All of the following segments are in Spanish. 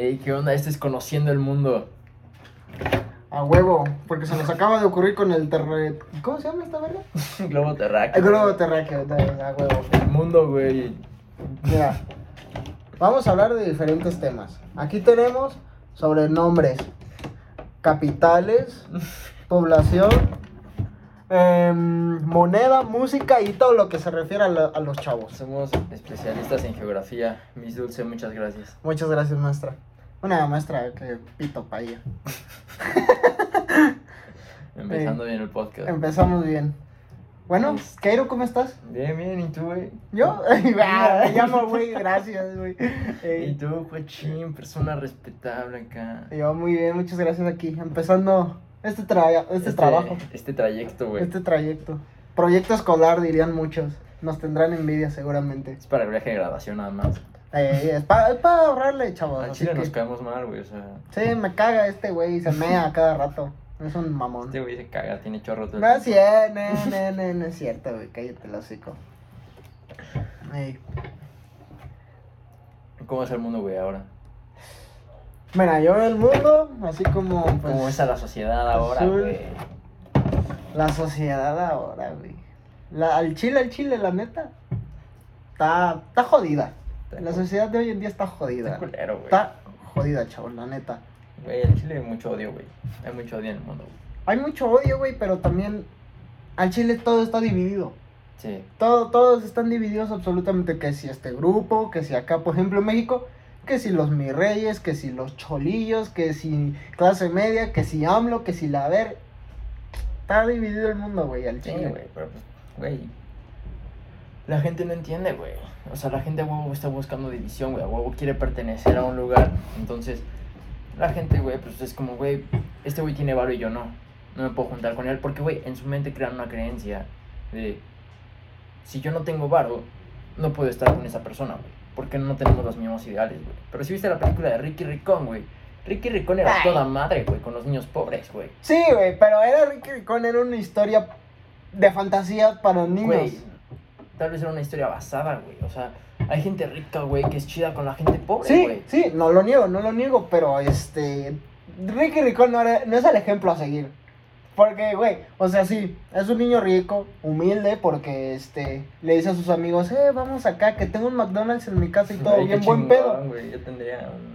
Ey, ¿qué onda? Este es Conociendo el Mundo. A huevo, porque se nos acaba de ocurrir con el terre... ¿Cómo se llama esta verga? Globo terráqueo. El globo terráqueo, a huevo. El mundo, güey. Mira, vamos a hablar de diferentes temas. Aquí tenemos sobre nombres, capitales, población, em, moneda, música y todo lo que se refiere a, la- a los chavos. Somos especialistas en geografía. Miss Dulce, muchas gracias. Muchas gracias, maestra. Una maestra que pito pa' ella. Empezando bien el podcast. Empezamos bien. Bueno, Keiro, ¿cómo estás? Bien, bien, ¿y tú, güey? ¿Yo? Me llamo, güey, gracias, güey. ¿Y Eh, tú, Joachín? Persona respetable acá. yo muy bien, muchas gracias aquí. Empezando este, tra- este, trabajo, Este trayecto, güey. este trayecto. Proyecto escolar, dirían muchos. Nos tendrán envidia seguramente. Es para el viaje de graduación nada más. Eh, es para ahorrarle, chavos. Al chile que- nos caemos mal, güey. O sea, Sí, me caga este güey, se mea cada rato. Es un mamón. este güey se caga, tiene chorro todo No cierto, no, no, no, no es cierto, güey, cállate el hocico. Ey. ¿Cómo es el mundo, güey, ahora? Mira, yo veo el mundo así como, pues, ¿Cómo es a la sociedad ahora, güey? la sociedad ahora, güey. La, al chile, al chile, la neta, está, está jodida. La sociedad de hoy en día está jodida. Está culero, güey. Está jodida, chavos, la neta. Güey, en Chile hay mucho odio, güey. Hay mucho odio en el mundo, güey. Hay mucho odio, güey, pero también al chile todo está dividido. Sí. Todo, todos están divididos absolutamente, que si este grupo, que si acá, por ejemplo, en México, que si los mi reyes, que si los cholillos, que si clase media, que si AMLO, que si la ver. Está dividido el mundo, güey, al Sí, chile. güey, pero pues, güey. La gente no entiende, güey. O sea, la gente huevo está buscando división, güey. A huevo quiere pertenecer a un lugar. Entonces, la gente, güey, pues es como, güey, este güey tiene varo y yo no. No me puedo juntar con él. Porque, güey, en su mente crean una creencia de si yo no tengo varo, no puedo estar con esa persona, güey. Porque no tenemos los mismos ideales, güey. Pero si viste la película de Ricky Ricón, güey. Ricky Ricón era Ay. toda madre, güey, con los niños pobres, güey. Sí, güey, pero era Ricky Ricón, era una historia de fantasía para niños. Güey, tal vez era una historia basada, güey. O sea, hay gente rica, güey, que es chida con la gente pobre, Sí, güey. sí, no lo niego, no lo niego, pero este. Ricky Ricón no, era- no es el ejemplo a seguir. Porque, güey, o sea, sí, es un niño rico, humilde, porque este le dice a sus amigos, eh, vamos acá, que tengo un McDonald's en mi casa y todo, qué bien buen chingón, pedo. güey. Yo tendría un...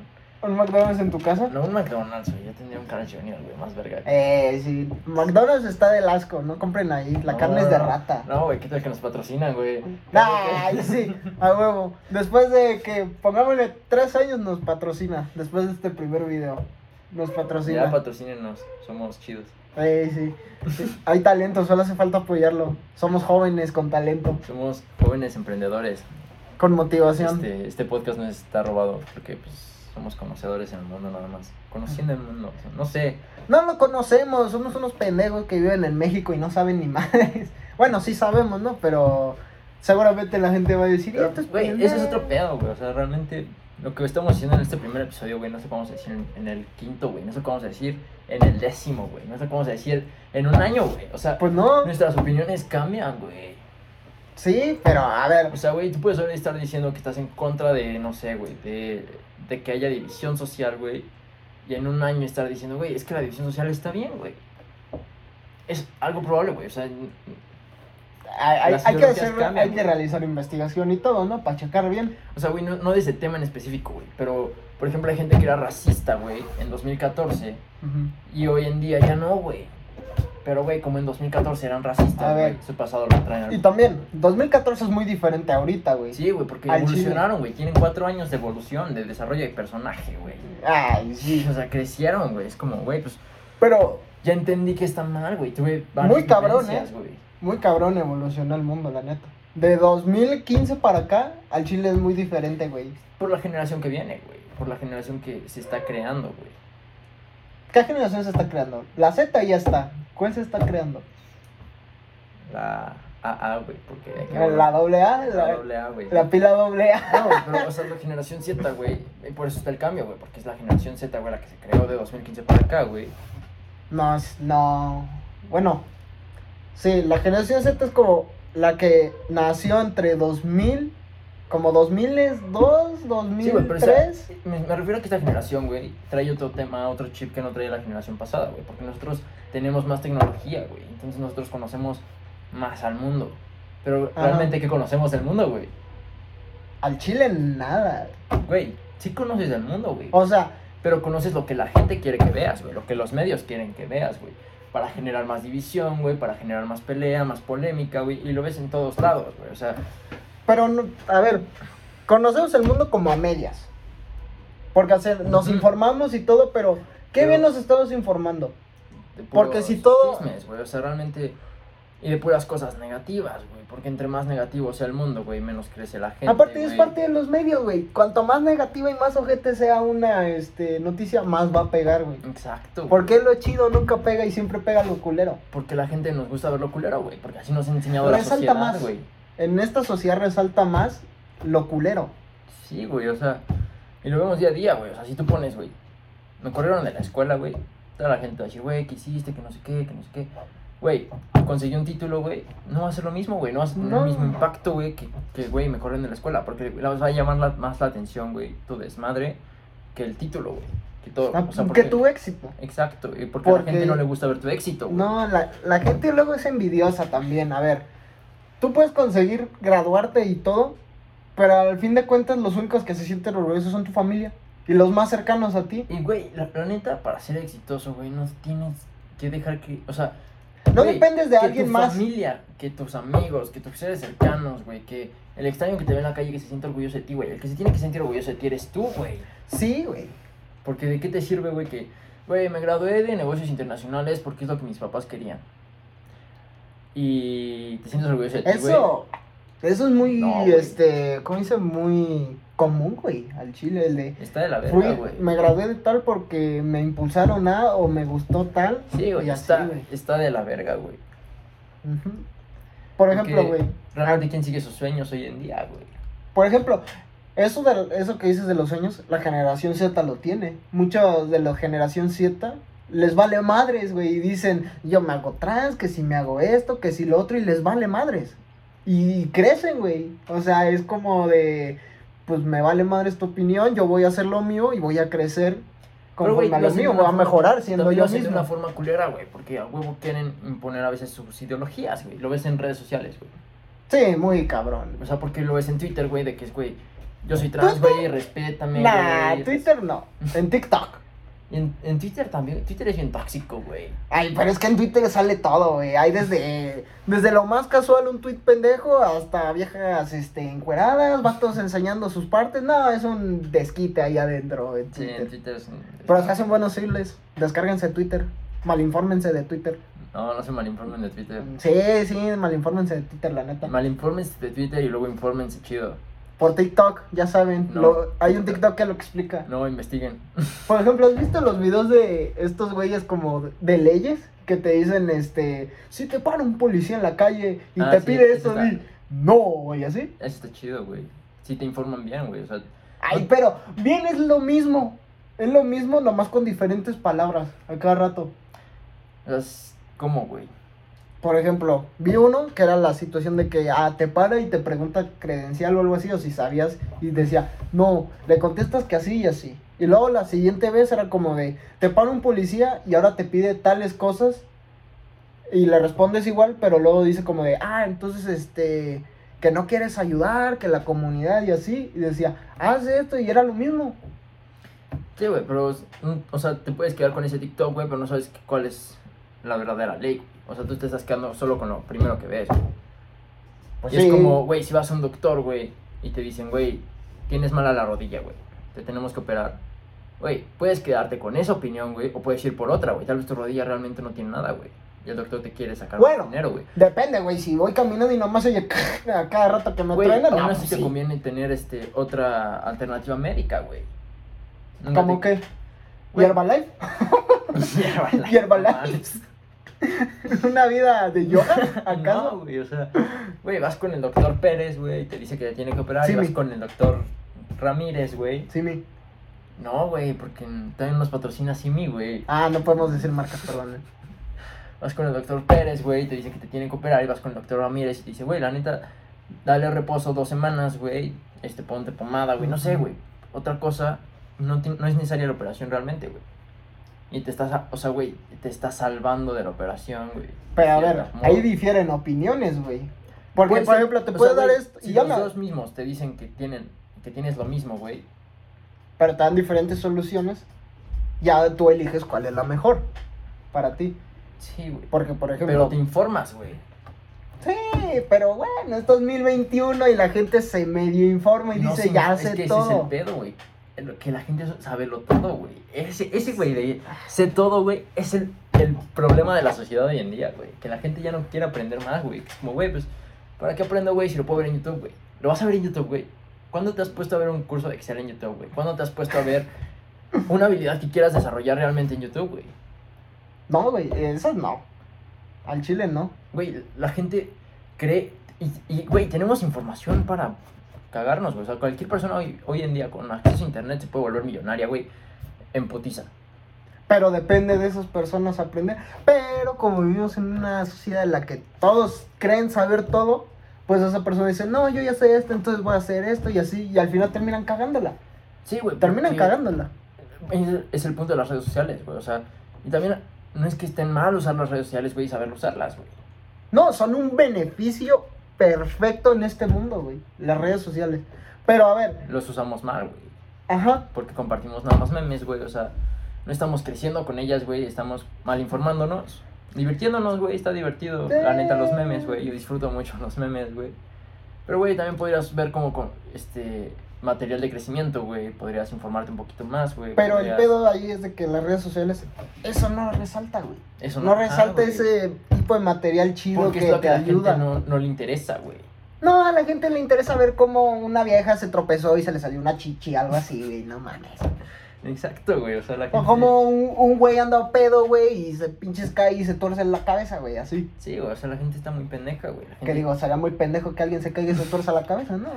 ¿Un McDonald's en tu casa? No un McDonald's, güey. Yo tendría un Carl Jr., güey, más verga. Eh, sí, McDonald's está del asco, no compren ahí, la No, carne es de no, rata. No, güey, ¿qué tal que nos patrocinan, güey? Ay, sí, a huevo. Después de que, pongámosle, tres años nos patrocina, después de este primer video. Nos patrocina. Ya patrocínenos, somos chidos. Eh, sí. Sí, Hay talento, solo hace falta apoyarlo. Somos jóvenes con talento, Somos jóvenes emprendedores. con motivación. Este, este podcast no está robado porque, pues, somos conocedores en el mundo nada más. Conociendo el mundo, o sea, no sé. No lo conocemos, somos unos pendejos que viven en México y no saben ni madres. Bueno, sí sabemos, ¿no? Pero seguramente la gente va a decir, Pero, "Esto es güey, pendejo". ese es otro pedo, güey. O sea, realmente lo que estamos haciendo en este primer episodio, güey, no sé cómo vamos a decir en, en el quinto, güey. No sé cómo vamos a decir en el décimo, güey. No sé cómo vamos a decir en un año, güey. O sea, Pues no, nuestras opiniones cambian, güey. sí, pero a ver. O sea, güey, tú puedes estar diciendo que estás en contra de, no sé, güey, de, de que haya división social, güey. Y en un año estar diciendo, güey, es que la división social está bien, güey. Es algo probable, güey. O sea, Hay, que hacer, cambian, hay que güey. realizar investigación y todo, ¿no? Para checar bien. O sea, güey, no, no de ese tema en específico, güey. Pero, por ejemplo, hay gente que era racista, güey, en 2014. Ujú. Y hoy en día ya no, güey. Pero, güey, como en 2014 eran racistas, güey. Su pasado lo traen Y también, 2014 es muy diferente ahorita, güey. Sí, güey, porque Al evolucionaron, güey. Tienen cuatro años de evolución, de desarrollo de personaje, güey. Ay, sí. O sea, crecieron, güey. Es como, güey, pues Pero ya entendí que está mal, güey. Tuve varias Muy cabrón, ¿eh? muy cabrón evolucionó el mundo, la neta. De 2015 para acá, al Chile es muy diferente, güey. Por la generación que viene, güey. Por la generación que se está creando, güey. ¿Qué generación se está creando? La Z ya está. ¿Cuál se está creando? La AA, güey, porque hay que La doble A, la doble A, güey. la pila doble A. No, pero, o sea, la generación Z, güey, y por eso está el cambio, güey, porque es la generación Z, güey, la que se creó de 2015 para acá, güey. No, es- no. Bueno, sí, la generación Z es como la que nació entre 2000 como 2002, 2003. Sí, güey, pero o sea, me, me refiero a que esta generación, güey, trae otro tema, otro chip que no traía la generación pasada, güey. Porque nosotros tenemos más tecnología, güey. Entonces nosotros conocemos más al mundo. Pero Ajá. realmente, ¿qué conocemos del mundo, güey? Al chile nada. Güey, sí conoces del mundo, güey. O sea, Pero conoces lo que la gente quiere que veas, güey. Lo que los medios quieren que veas, güey. Para generar más división, güey. Para generar más pelea, más polémica, güey. Y lo ves en todos lados, güey. O sea, pero no, a ver, conocemos el mundo como a medias. Porque o sea, nos informamos y todo, pero ¿qué Pero- bien nos estamos informando? De Porque si todo- chismes, güey. O sea, realmente. Y de puras cosas negativas, güey. Porque entre más negativo sea el mundo, güey, menos crece la gente. Aparte es parte de los medios, güey. Cuanto más negativa y más ojete sea una este, noticia, más va a pegar, güey. Exacto. ¿Por qué lo chido nunca pega y siempre pega lo culero? Porque la gente nos gusta ver lo culero, güey. Porque así nos ha enseñado la Resalta sociedad, más. güey. En esta sociedad resalta más lo culero. Sí, güey, o sea, y lo vemos día a día, güey. O sea, si tú pones, güey, me corrieron de la escuela, güey. Toda la gente va a decir, güey, ¿qué hiciste? Que no sé qué, que no sé qué. Güey, conseguí un título, güey. No va a ser lo mismo, güey. No va a tener No. el mismo impacto, güey, que, que, güey, me corrieron de la escuela. Porque les va a llamar la- más la atención, güey, tu desmadre, que el título, güey. Que todo. O sea, que porque- tu éxito. Exacto, y porque, a la gente no le gusta ver tu éxito, güey. No, la, la gente luego es envidiosa también. A ver, tú puedes conseguir graduarte y todo, pero al fin de cuentas los únicos que se sienten orgullosos son tu familia y los más cercanos a ti. Y, güey, la, la neta, para ser exitoso, güey, no tienes que dejar que. O sea, No güey, dependes de que alguien tu más. familia, que tus amigos, que tus seres cercanos, güey, que el extraño que te ve en la calle que se siente orgulloso de ti, güey. El que se tiene que sentir orgulloso de ti eres tú, güey. Sí, güey. Porque de qué te sirve, güey, que, güey, me gradué de negocios internacionales porque es lo que mis papás querían. Y te sientes orgulloso de ti, güey. Eso, es muy, No, este, ¿cómo dice? Muy común, güey, al chile, el de... Está de la verga, güey. me gradué de tal porque me impulsaron a o me gustó tal. Sí, güey, así, está, güey. está de la verga, güey. Por ejemplo, güey. Realmente, ¿quién sigue sus sueños hoy en día, güey? Por ejemplo, eso, de, eso que dices de los sueños, la generación Z lo tiene. Muchos de la generación Z les vale madres, güey. Y dicen, yo me hago trans, que si me hago esto, que si lo otro, y les vale madres. Y crecen, güey. O sea, es como de, pues me vale madres tu opinión, yo voy a hacer lo mío y voy a crecer Pero, conforme a lo mío, voy a mejorar siendo yo hacen de mismo. una forma culera, güey, porque a huevo quieren imponer a veces sus ideologías, güey. Lo ves en redes sociales, güey. Sí, muy cabrón. O sea, porque lo ves en Twitter, güey, de que es, güey, yo soy trans, güey, respétame, Nah, güey. Twitter no. En TikTok. En, en Twitter también, Twitter es bien tóxico, güey. Ay, pero es que en Twitter sale todo, güey. Hay desde, desde lo más casual, un tweet pendejo, hasta viejas este, encueradas, vatos enseñando sus partes. No, es un desquite ahí adentro en Sí, en Twitter es... un- Pero se hacen buenos hilos. Descárguense Twitter. Malinfórmense de Twitter. No, no se malinformen de Twitter. Sí, sí, malinfórmense de Twitter, la neta. Malinfórmense de Twitter y luego infórmense chido. Por TikTok, ya saben. No. lo- hay un TikTok que lo explica. No, investiguen. Por ejemplo, ¿has visto los videos de estos güeyes como de leyes? Que te dicen, este, si te para un policía en la calle y Ah, te sí, pide esto, di, no, güey, así. Eso está chido, güey. Sí te informan bien, güey. O sea, Ay, pero bien es lo mismo. Es lo mismo, nomás con diferentes palabras a cada rato. es como, güey. Por ejemplo, vi uno que era la situación de que ah, te para y te pregunta credencial o algo así, o si sabías, y decía, no, le contestas que así y así. Y luego la siguiente vez era como de, te para un policía y ahora te pide tales cosas, y le respondes igual, pero luego dice como de, ah, entonces este, que no quieres ayudar, que la comunidad y así, y decía, haz esto, y era lo mismo. Sí, güey, pero, o sea, te puedes quedar con ese TikTok, güey, pero no sabes cuál es la verdadera ley. O sea, tú te estás quedando solo con lo primero que ves. Pues y sí. es como, güey, si vas a un doctor, güey, y te dicen, güey, tienes mala la rodilla, güey, te tenemos que operar. Güey, puedes quedarte con esa opinión, güey, o puedes ir por otra, güey. Tal vez tu rodilla realmente no tiene nada, güey. Y el doctor te quiere sacar Bueno. dinero, güey. Depende, güey, si voy caminando y nomás oye a cada rato que me Güey, aún no, así pues te sí. conviene tener este, otra alternativa médica, güey. ¿Cómo te- que? Güey. ¿Herbalife? Herbalife. Herbalife. ¿Una vida de yoga? ¿Acaso? No, güey, o sea, güey, vas con el doctor Pérez, güey, y te dice que te tiene que operar, Sí, y vas mi. con el doctor Ramírez, güey. Sí, mi. No, güey, porque también nos patrocina Simi, güey. Ah, no podemos decir marcas, perdón. Vas con el doctor Pérez, güey, y te dice que te tiene que operar, y vas con el doctor Ramírez y te dice, güey, la neta, dale reposo dos semanas, güey, este, ponte pomada, güey, no sé, güey. Otra cosa, no, no es necesaria la operación realmente, güey. Y te estás, o sea, güey, te estás salvando de la operación, güey. Pero a ver, ahí difieren opiniones, güey. Porque, por ejemplo, te puede sea, dar esto Si ya los dos mismos te dicen que tienen, que tienes lo mismo, güey. Pero te dan diferentes soluciones. Ya tú eliges cuál es la mejor para ti. Sí, güey. Porque, por ejemplo. Pero te informas, güey. Sí, pero bueno, es 2021 y la gente se medio informa y No, dice, ya es sé que ese todo. es el pedo, güey. Que la gente sabe lo todo, güey. Ese, ese güey de sé todo, güey, es el, el problema de la sociedad hoy en día, güey. Que la gente ya no quiere aprender más, güey. Es como, güey, pues, ¿para qué aprendo, güey, si lo puedo ver en YouTube, güey? Lo vas a ver en YouTube, güey. ¿Cuándo te has puesto a ver un curso de Excel en YouTube, güey? ¿Cuándo te has puesto a ver una habilidad que quieras desarrollar realmente en YouTube, güey? No, güey, eso no. Al chile no. Güey, la gente cree. Y, güey, tenemos información para cagarnos, güey. O sea, cualquier persona hoy, hoy en día con acceso a internet se puede volver millonaria, güey. En putiza. Pero depende de esas personas aprender. Pero como vivimos en una sociedad en la que todos creen saber todo, pues esa persona dice, no, yo ya sé esto, entonces voy a hacer esto y así. Y al final terminan cagándola. Sí, güey. Terminan cagándola. Es, es el punto de las redes sociales, güey. O sea, y también no es que estén mal usar las redes sociales, güey, y saber usarlas, güey. No, son un beneficio perfecto en este mundo, güey. Las redes sociales. Pero a ver, Los usamos mal, güey. ajá. Porque compartimos nada más memes, güey. O sea, no estamos creciendo con ellas, güey. Estamos mal informándonos. Divirtiéndonos, güey. Está divertido. La neta, los memes, güey. Yo disfruto mucho los memes, güey. Pero, güey, también podrías ver como con este material de crecimiento, güey. Podrías informarte un poquito más, güey. Pero el pedo ahí es de que las redes sociales, eso no resalta, güey. Eso No, ajá, resalta güey. ese tipo de material chido Porque que es lo te que a la ayuda. gente no, no le interesa, güey. No, a la gente le interesa ver cómo una vieja se tropezó y se le salió una chichi, algo así, güey, no mames. Exacto, güey. O sea, la gente. O como un, un güey anda pedo, güey, y se pinches cae y se torce la cabeza, güey, así. Sí, güey. O sea, la gente está muy pendeja, güey. Que digo, sería muy pendejo que alguien se caiga y se torza la cabeza, ¿no?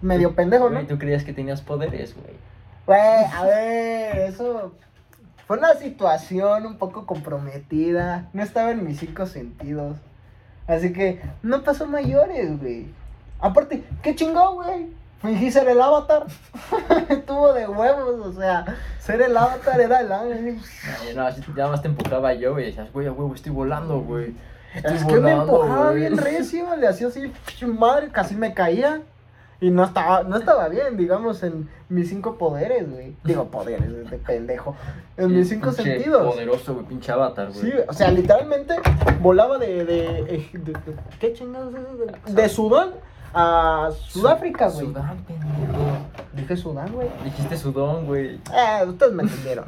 Medio pendejo, ¿no? Güey, tú creías que tenías poderes, güey. Güey, a ver, eso fue una situación un poco comprometida. No estaba en mis cinco sentidos. Así que no pasó mayores, güey. Aparte, qué chingón, güey. Fingí ser el avatar. Estuvo de huevos, o sea, ser el avatar era el ángel. No, ya más- ya más te empujaba yo, güey. Decías, güey, a huevo, estoy volando, güey. Estoy Es que me volando, empujaba güey". bien recio, le hacía así, madre, casi me caía. Y no estaba, no estaba bien, digamos, en mis cinco poderes, güey. Digo, poderes, de pendejo. En Sí, mis cinco pinche sentidos. Poderoso, güey, pinche avatar, güey. Sí, o sea, literalmente volaba de. de, de- de- de- ¿Qué chingados es eso? De, Sudán a Sudáfrica, güey. Sudán, pendejo. Dije Sudán, güey. Dijiste Sudón, güey. Eh, ustedes me entendieron.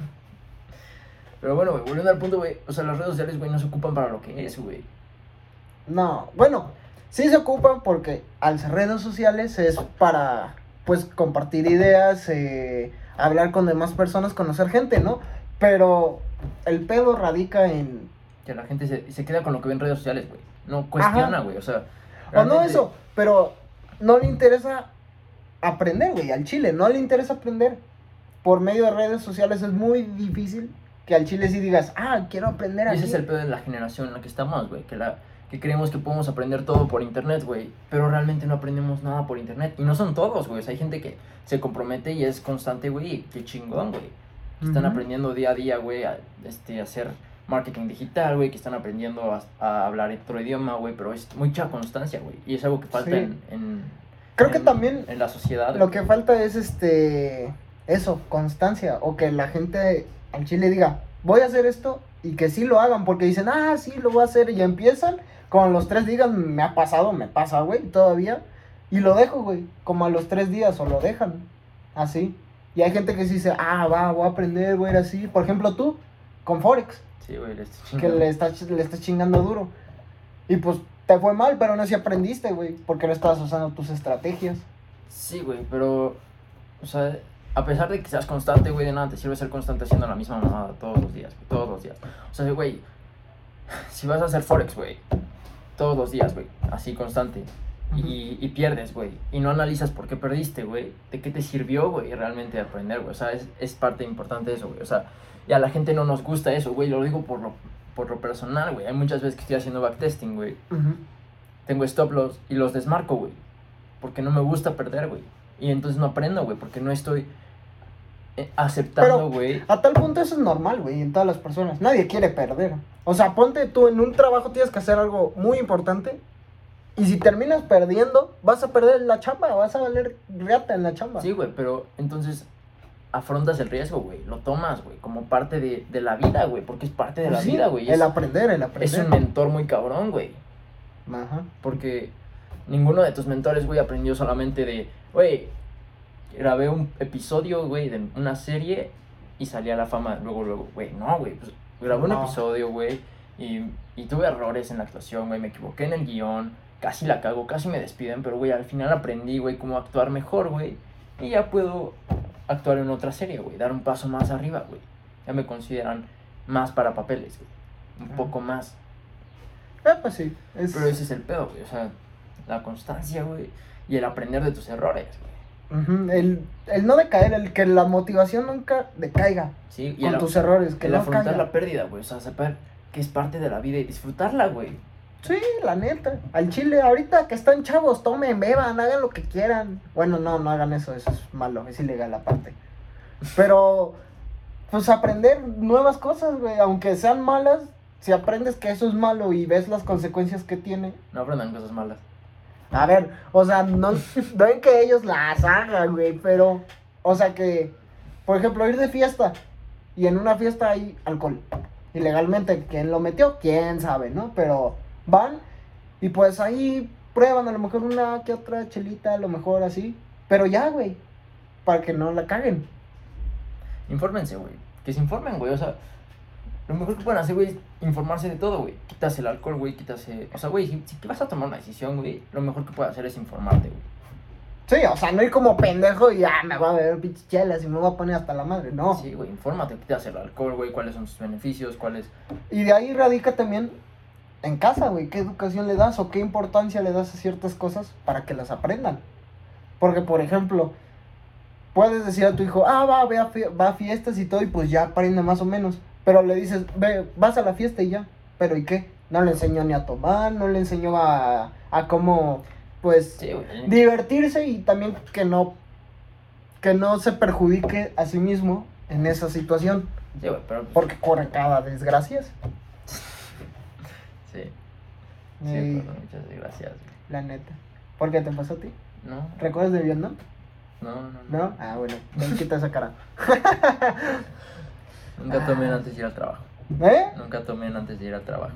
Pero bueno, güey, volviendo al punto, güey. O sea, las redes sociales, güey, no se ocupan para lo que es, güey. No, bueno, sí se ocupan porque al ser redes sociales es para, pues, compartir ideas, eh, hablar con demás personas, conocer gente, ¿no? Pero el pedo radica en. Que la gente se, se queda con lo que ve en redes sociales, güey. No cuestiona, güey. O sea. O no eso, pero no le interesa aprender, güey, al chile, no le interesa aprender. Por medio de redes sociales es muy difícil que al chile sí digas, ah, quiero aprender aquí. ese es el pedo de la generación en la que estamos, güey. Que, la, que creemos que podemos aprender todo por internet, güey. Pero realmente no aprendemos nada por internet. Y no son todos, güey. O sea, hay gente que se compromete y es constante, güey. Qué chingón, güey. Que Están aprendiendo día a día, güey, a este, a hacer marketing digital, güey. Que están aprendiendo a, a hablar otro idioma, güey. Pero es mucha constancia, güey. Y es algo que falta Sí. en, en- Creo que también En la sociedad. Lo que falta es este eso, constancia, o que la gente al chile diga, voy a hacer esto y que sí lo hagan, porque dicen, ah, sí, lo voy a hacer y empiezan, con los tres días me ha pasado, me pasa, güey, todavía, y lo dejo, güey, como a los tres días o lo dejan, así. Y hay gente que sí dice, ah, va, voy a aprender, voy a ir así, por ejemplo tú, con Forex, Sí, güey. le que chingando. le estás, le estás chingando duro. Y pues te fue mal, pero no si aprendiste, güey, porque no estabas usando tus estrategias. Sí, güey, pero. O sea, a pesar de que seas constante, güey, de nada te sirve ser constante haciendo la misma mamada todos los días, todos los días. O sea, güey, si vas a hacer Forex, güey, todos los días, güey, así constante, y, y pierdes, güey, y no analizas por qué perdiste, güey, de qué te sirvió, güey, realmente aprender, güey. O sea, es, es parte importante de eso, güey. O sea, y a la gente no nos gusta eso, güey, lo digo por lo, por lo personal, güey. Hay muchas veces que estoy haciendo backtesting, güey Ujú. tengo stop loss y los desmarco, güey. porque no me gusta perder, güey. Y entonces no aprendo, güey, porque no estoy eh, aceptando, güey. A tal punto eso es normal, güey, en todas las personas. Nadie quiere perder. O sea, ponte tú en un trabajo tienes que hacer algo muy importante. Y si terminas perdiendo, vas a perder la chamba, vas a valer reata en la chamba. Sí, güey, pero entonces afrontas el riesgo, güey. Lo tomas, güey, como parte de, de la vida, güey, porque es parte de la Pues Sí, vida, güey. El Es, aprender, el es aprender. un mentor muy cabrón, güey. Ajá. Porque ninguno de tus mentores, güey, aprendió solamente de, güey, grabé un episodio, güey, de una serie y salí a la fama luego, luego, güey. No, güey, pues grabé un episodio, güey, y, y tuve errores en la actuación, güey, me equivoqué en el guion, casi la cago, casi me despiden, pero, güey, al final aprendí, güey, cómo actuar mejor, güey, y ya puedo actuar en otra serie, güey, dar un paso más arriba, güey. Ya me consideran más para papeles, güey, un poco más. Eh, pues sí. Es... Pero ese es el pedo, güey. O sea, la constancia, güey. Y el aprender de tus errores, güey. El, el no decaer, el que la motivación nunca decaiga Sí, y con el, tus errores, que el no afrontar caiga. la pérdida, güey. O sea, saber que es parte de la vida y disfrutarla, güey. Sí, la neta. Al chile, ahorita que están chavos, tomen, beban, hagan lo que quieran. Bueno, no, no hagan eso, eso es malo, es ilegal aparte. Pero, pues aprender nuevas cosas, güey, aunque sean malas, si aprendes que eso es malo y ves las consecuencias que tiene. No aprendan cosas malas. A ver, o sea, no, no en que ellos las hagan, güey, pero, o sea que, por ejemplo, ir de fiesta y en una fiesta hay alcohol. Ilegalmente, ¿quién lo metió? ¿Quién sabe, no? Pero van y pues ahí prueban a lo mejor una que otra chelita, a lo mejor así. Pero ya, güey, para que no la caguen. Infórmense, güey. Que se informen, güey. O sea, lo mejor que pueden hacer, güey, es informarse de todo, güey. Quitas el alcohol, güey, quitas... O sea, güey, si, si vas a tomar una decisión, güey, lo mejor que puedes hacer es informarte, güey. Sí, o sea, no ir como pendejo y ya me voy a beber pinches chelas y me voy a poner hasta la madre, no. Sí, güey, infórmate, quitas el alcohol, güey, cuáles son sus beneficios, cuáles... Y de ahí radica también en casa, güey, qué educación le das o qué importancia le das a ciertas cosas para que las aprendan. Porque, por ejemplo, puedes decir a tu hijo, ah, va, ve a, va a fiestas y todo, y pues ya aprende más o menos. Pero le dices, ve, vas a la fiesta y ya. Pero ¿y qué? No le enseñó ni a tomar, no le enseñó a, a cómo, pues, Sí, divertirse y también que no, que no se perjudique a sí mismo en esa situación. Sí, güey, pero... pues, Porque corre cada desgracia. Sí. Sí, Y- muchas gracias, güey. La neta. ¿Por qué te pasó a ti? No, ¿Recuerdas de Vietnam? no, no, no. ¿No? Ah, bueno. Ven, quita esa cara. Nunca tomé antes de ir al trabajo. ¿Eh? Nunca tomé antes de ir al trabajo.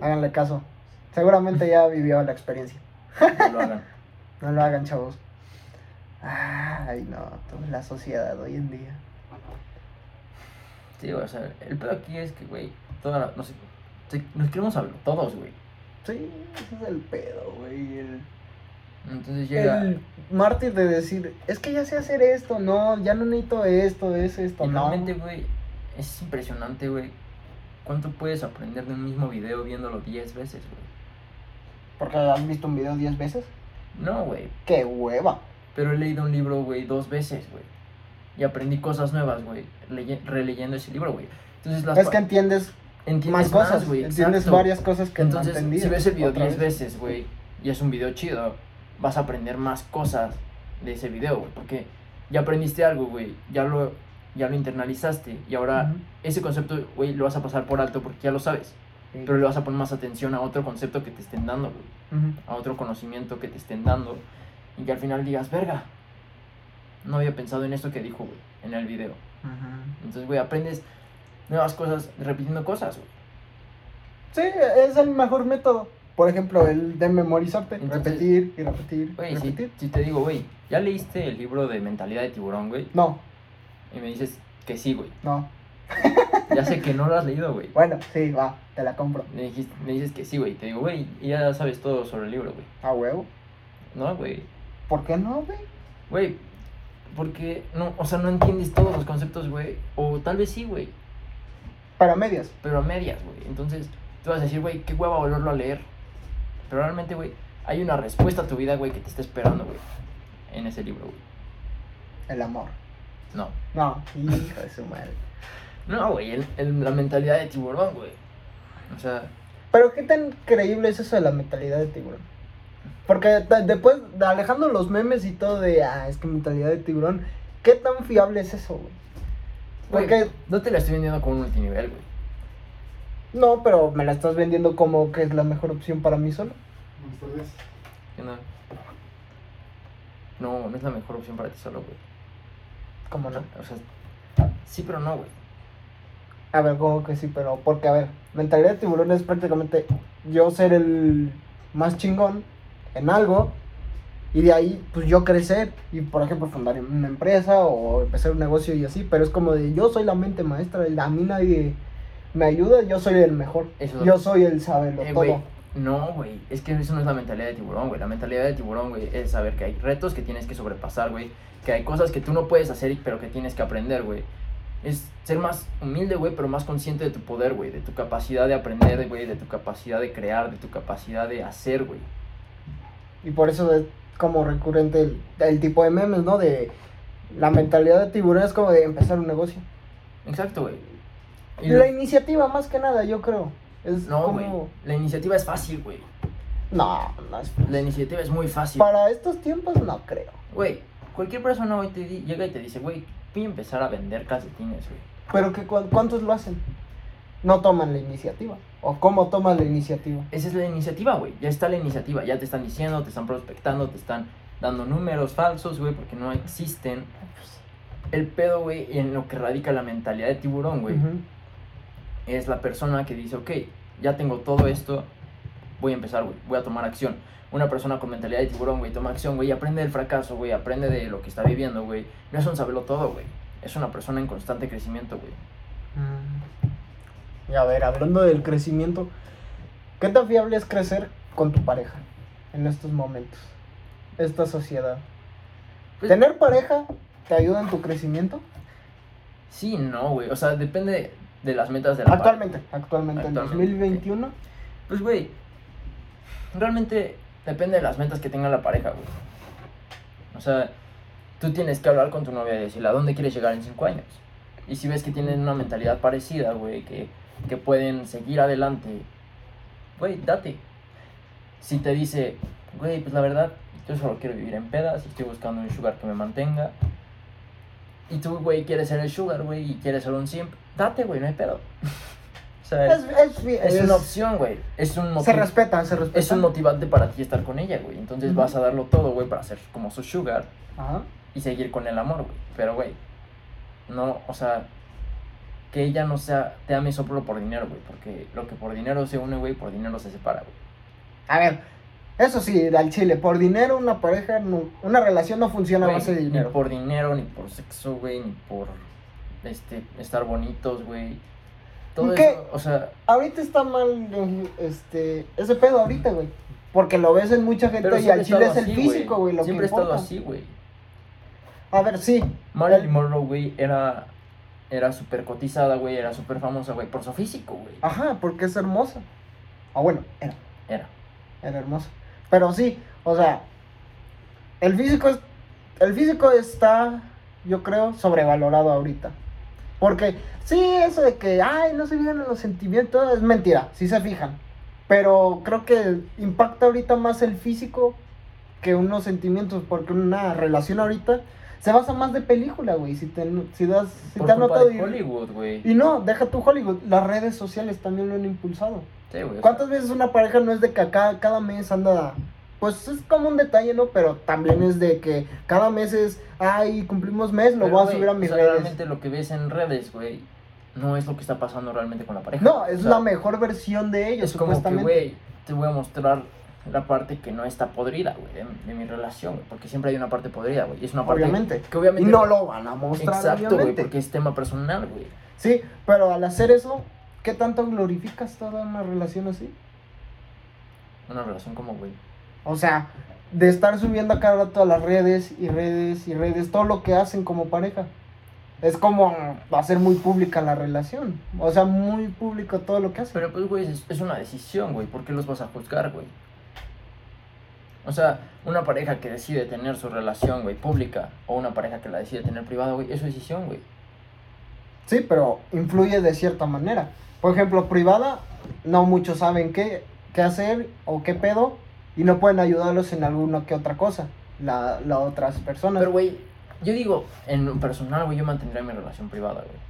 Háganle caso. Seguramente ya vivió la experiencia. No lo hagan. No lo hagan, chavos. Ay, no. Toda la sociedad hoy en día. Sí, o sea, el pedo aquí es que, güey, toda la, no sé, nos queremos hablar todos, güey. Sí, ese es el pedo, güey. El, Entonces llega... el mártir de decir, es que ya sé hacer esto. No, ya no necesito esto, es esto. Y No. realmente, güey, es impresionante, güey. ¿Cuánto puedes aprender de un mismo video viéndolo 10 veces, güey? Porque has visto un video 10 veces. No, güey. ¡Qué hueva! Pero he leído un libro, güey, dos veces, güey. Y aprendí cosas nuevas, güey, leye- releyendo ese libro, güey. Entonces las Es que entiendes entiendes más cosas, güey. entiendes exacto. varias cosas que Entonces, no si ves el video otra 10 vez. veces, güey, y es un video chido, vas a aprender más cosas de ese video, güey. Porque ya aprendiste algo, güey. Ya lo, ya lo internalizaste. Y ahora ese concepto, güey, lo vas a pasar por alto porque ya lo sabes. Sí. Pero le vas a poner más atención a otro concepto que te estén dando, güey. A otro conocimiento que te estén dando. Y que al final digas, verga. No había pensado en esto que dijo, güey, en el video. Entonces, güey, aprendes nuevas cosas repitiendo cosas, güey. Sí, es el mejor método. Por ejemplo, el de memorizarte, Entonces- repetir y repetir. Güey, y si, repetir. si te digo, güey, ¿ya leíste el libro de Mentalidad de Tiburón, güey? No, Y me dices que sí, güey. no. Ya sé que no lo has leído, güey. Bueno, sí, va, te la compro. Me, dijiste- me dices que sí, güey. Te digo, güey, y ya sabes todo sobre el libro, güey. A huevo. No, güey. ¿Por qué no, güey? Güey, porque, no, o sea, no entiendes todos los conceptos, güey. O tal vez sí, güey. Para medias. pero a medias, güey. Entonces, tú vas a decir, güey, qué hueva volverlo a leer. Pero realmente, güey, hay una respuesta a tu vida, güey, que te está esperando, güey. En ese libro, güey. El amor. No. No, hijo de su madre. No, güey, el- el- la mentalidad de tiburón, güey. O sea, Pero qué tan creíble es eso de la mentalidad de tiburón. Porque después, de alejando los memes y todo de, ah, es que mentalidad de tiburón, ¿qué tan fiable es eso, güey? Porque, no te la estoy vendiendo como un multinivel, güey. no, pero me la estás vendiendo como que es la mejor opción para mí solo. No, no es la mejor opción para ti solo, güey. ¿Cómo no? O sea, sí, pero no, güey. A ver, como que sí, pero porque, a ver, mentalidad de tiburón es prácticamente yo ser el más chingón en algo y de ahí, pues yo crecer y, por ejemplo, fundar una empresa o empezar un negocio y así, pero es como de yo soy la mente maestra, a mí nadie me ayuda, yo soy el mejor, Eso- yo soy el saberlo Eh, todo. No, güey. Es que eso no es la mentalidad de tiburón, güey. La mentalidad de tiburón, güey, es saber que hay retos que tienes que sobrepasar, güey. Que hay cosas que tú no puedes hacer, pero que tienes que aprender, güey. Es ser más humilde, güey, pero más consciente de tu poder, güey. De tu capacidad de aprender, güey. De tu capacidad de crear, de tu capacidad de hacer, güey. Y por eso es como recurrente el, el tipo de memes, ¿no? De la mentalidad de tiburón es como de empezar un negocio. Exacto, güey. Y La lo- iniciativa, más que nada, yo creo. Es No, güey. como... La iniciativa es fácil, güey. No, no es La iniciativa es muy fácil. Para estos tiempos no creo. Güey, cualquier persona hoy te di- llega y te dice, güey, voy a empezar a vender calcetines, güey. Pero que cu- ¿cuántos lo hacen? No toman la iniciativa. ¿O cómo toman la iniciativa? Esa es la iniciativa, güey. Ya está la iniciativa. Ya te están diciendo, te están prospectando, te están dando números falsos, güey, porque no existen. El pedo, güey, y en lo que radica la mentalidad de tiburón, güey, Ujú. Es la persona que dice, ok, ya tengo todo esto, voy a empezar, güey, voy a tomar acción. Una persona con mentalidad de tiburón, güey, toma acción, güey, aprende del fracaso, güey, aprende de lo que está viviendo, güey. No es un sabelo todo, güey. Es una persona en constante crecimiento, güey. Mm. Y a ver, hablando del crecimiento, ¿qué tan fiable es crecer con tu pareja en estos momentos? Esta sociedad. Pues- ¿Tener pareja te ayuda en tu crecimiento? Sí, no, güey. O sea, depende de las metas de la Actualmente, actualmente, en Actualmente. 2021. Pues, güey, realmente depende de las metas que tenga la pareja, güey. O sea, tú tienes que hablar con tu novia y decirle a dónde quieres llegar en cinco años. Y si ves que tienen una mentalidad parecida, güey, que, que pueden seguir adelante, güey, date. Si te dice, güey, pues la verdad, yo solo quiero vivir en pedas y estoy buscando un sugar que me mantenga. Y tú, güey, quieres ser el sugar, güey, y quieres ser un simp, date, güey, no hay pedo. o sea, Es, es, es, es- una opción, güey. Es un Se motivo. respeta, se respeta. Es un motivante para ti estar con ella, güey. Entonces vas a darlo todo, güey, para ser como su sugar Ajá. y seguir con el amor, güey. Pero, güey, no, o sea, que ella no sea, te ame solo por dinero, güey. Porque lo que por dinero se une, güey, por dinero se separa, güey. A ver, eso sí, al chile, por dinero una pareja, no- una relación no funciona a base de dinero. Ni por dinero, ni por sexo, güey, ni por este, estar bonitos, güey. Todo ¿Qué? eso, o sea, Ahorita está mal este, ese pedo ahorita, güey. Porque lo ves en mucha gente y al chile es el así, físico, güey, lo Siempre que ha estado así, güey. A ver, sí. Marilyn Monroe, güey, era, era súper cotizada, güey, era súper famosa, güey, por su físico, güey. Ajá, porque es hermosa. Ah, bueno, era, Era. era hermosa. Pero sí, o sea, el físico es, el físico está, yo creo, sobrevalorado ahorita. Porque sí, eso de que, ay, no se fijan en los sentimientos, es mentira, sí se fijan. Pero creo que impacta ahorita más el físico que unos sentimientos, porque una relación ahorita se basa más de película, güey. Si te, si das, si Por te culpa notado. de Hollywood, güey. Y no, deja tu Hollywood, las redes sociales también lo han impulsado. Sí, güey. ¿Cuántas veces una pareja no es de que acá cada mes anda... Pues es como un detalle, ¿no? Pero también es de que cada mes es, ay, cumplimos mes, lo pero, voy a subir a mis o sea, redes. Realmente lo que ves en redes, güey, no es lo que está pasando realmente con la pareja. No, o es sea, la mejor versión de ellos, Es como que, supuestamente. güey, te voy a mostrar la parte que no está podrida, güey, de, de mi relación, güey. Porque siempre hay una parte podrida, güey. Y es una parte obviamente. que obviamente... Y no lo van a mostrar, Exacto, güey, porque es tema personal, güey. Sí, pero al hacer eso, ¿qué tanto glorificas toda una relación así? Una relación como, güey. O sea, de estar subiendo a cada rato a las redes y redes y redes, todo lo que hacen como pareja. Es como hacer muy pública la relación. O sea, muy público todo lo que hacen. Pero pues, güey, es, es una decisión, güey. ¿Por qué los vas a juzgar, güey? O sea, una pareja que decide tener su relación, güey, pública, o una pareja que la decide tener privada, güey, es su decisión, güey. Sí, pero influye de cierta manera. Por ejemplo, privada, no muchos saben qué, qué hacer o qué pedo. Y no pueden ayudarlos en alguna que otra cosa, la, las otras personas. Pero, güey, yo digo, en lo personal, güey, yo mantendría mi relación privada, güey.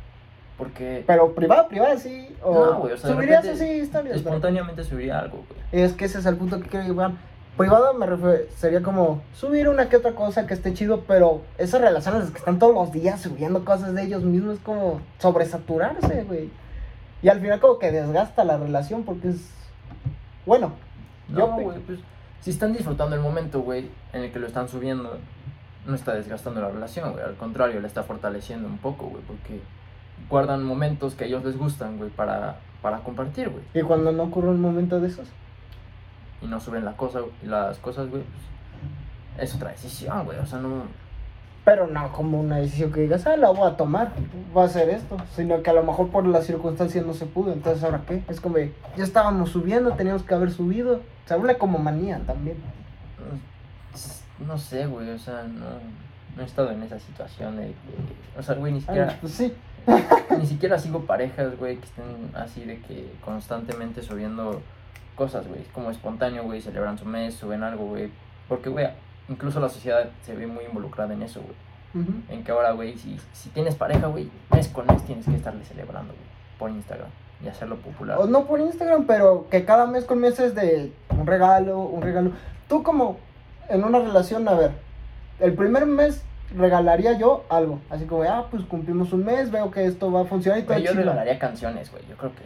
Porque Pero privada, privada, sí. O, No, güey, o sea, subirías así historias. pero- espontáneamente subiría algo, güey. Es que ese es el punto que quiero llevar. Privada me refiero, sería como subir una que otra cosa que esté chido, pero esas relaciones que están todos los días subiendo cosas de ellos mismos es como sobresaturarse, güey. Y al final como que desgasta la relación porque es... Bueno, yo... No, güey, pues si están disfrutando el momento, güey, en el que lo están subiendo, no está desgastando la relación, güey. Al contrario, la está fortaleciendo un poco, güey, porque guardan momentos que a ellos les gustan, güey, para, para compartir, güey. Y cuando no ocurre un momento de esos. Y no suben la cosa, las cosas, güey, pues es otra decisión, güey. O sea, no. Pero no como una decisión que digas, ah, la voy a tomar, voy a hacer esto. Sino que a lo mejor por las circunstancias no se pudo. Entonces, ¿ahora qué? Es como, ya estábamos subiendo, teníamos que haber subido. Se habla como manía también. No sé, güey, o sea, no. No he estado en esa situación de. O sea, güey, ni siquiera. Ah, pues sí. Ni siquiera sigo parejas, güey, que estén así de que constantemente subiendo cosas, güey. Es como espontáneo, güey, celebran su mes, suben algo, güey. Porque, güey, incluso la sociedad se ve muy involucrada en eso, güey. En que ahora, güey, si, si tienes pareja, güey, mes con mes tienes que estarle celebrando, güey, por Instagram y hacerlo popular. O no por Instagram, pero que cada mes con mes es de un regalo, un regalo. Tú como en una relación, a ver, el primer mes regalaría yo algo. Así como, ah, pues cumplimos un mes, veo que esto va a funcionar y todo yo regalaría canciones, güey, yo creo que...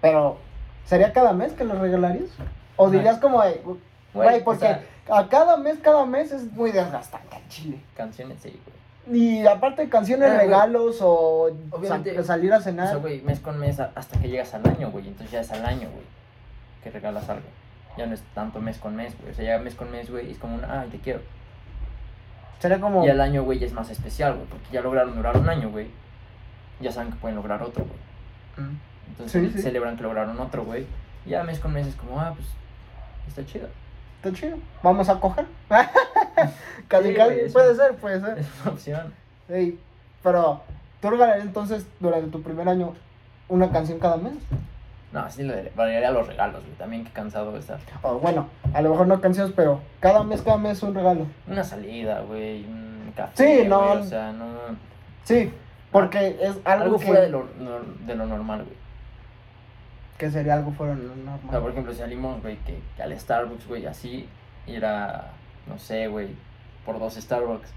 Pero, ¿sería cada mes que lo regalarías? O dirías como, güey, o porque sea, a cada mes, cada mes es muy desgastante al chile. canciones, sí, güey. Y aparte de canciones, Ah, regalos o sa- salir a O cenar. sea, güey, mes con mes hasta que llegas al año, güey. Entonces ya es al año, güey, que regalas algo. Ya no es tanto mes con mes, güey. O sea, ya mes con mes, güey, es como una, ay, te quiero. Sería como... Y al año, güey, ya es más especial, güey, porque ya lograron durar un año, güey. Ya saben que pueden lograr otro, güey. Mm. Entonces Sí, sí. celebran que lograron otro, güey. Y ya mes con mes es como, ah, pues, está chido. Está chido. Vamos a coger. casi, Sí, casi. güey, eso- puede ser, puede ser. Es una opción. Pero, ¿tú regalarías entonces durante tu primer año una canción cada mes? No, sí le valería los regalos, güey. También qué cansado de estar. O bueno, a lo mejor no canciones, pero cada mes, cada mes un regalo. Una salida, güey, un café. Sí, no. güey, O sea, no. Sí, porque es algo, Algo que, fuera de lo, no- de lo normal, güey. Que sería algo fuera de lo O sea, por normal. ejemplo, si salimos, güey, que, que al Starbucks, güey, así, ir a, no sé, güey, por dos Starbucks.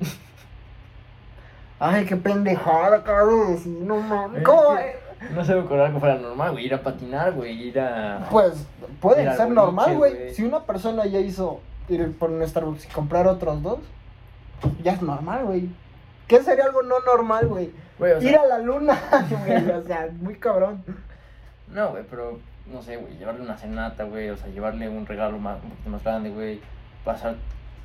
Ay, qué pendejada, cabrón. Sí, no mames. Es ¿Cómo? que- No se me ocurre algo fuera normal, güey, ir a patinar, güey, ir a... Pues puede ser normal, güey. Si una persona ya hizo ir por un Starbucks y comprar otros dos, ya es normal, güey. ¿Qué sería algo no normal, güey? Sea, Ir a la luna, güey. O sea, muy cabrón. No, güey, pero, no sé, güey, llevarle una cenata, güey, o sea, llevarle un regalo más, un poquito más grande, güey, pasar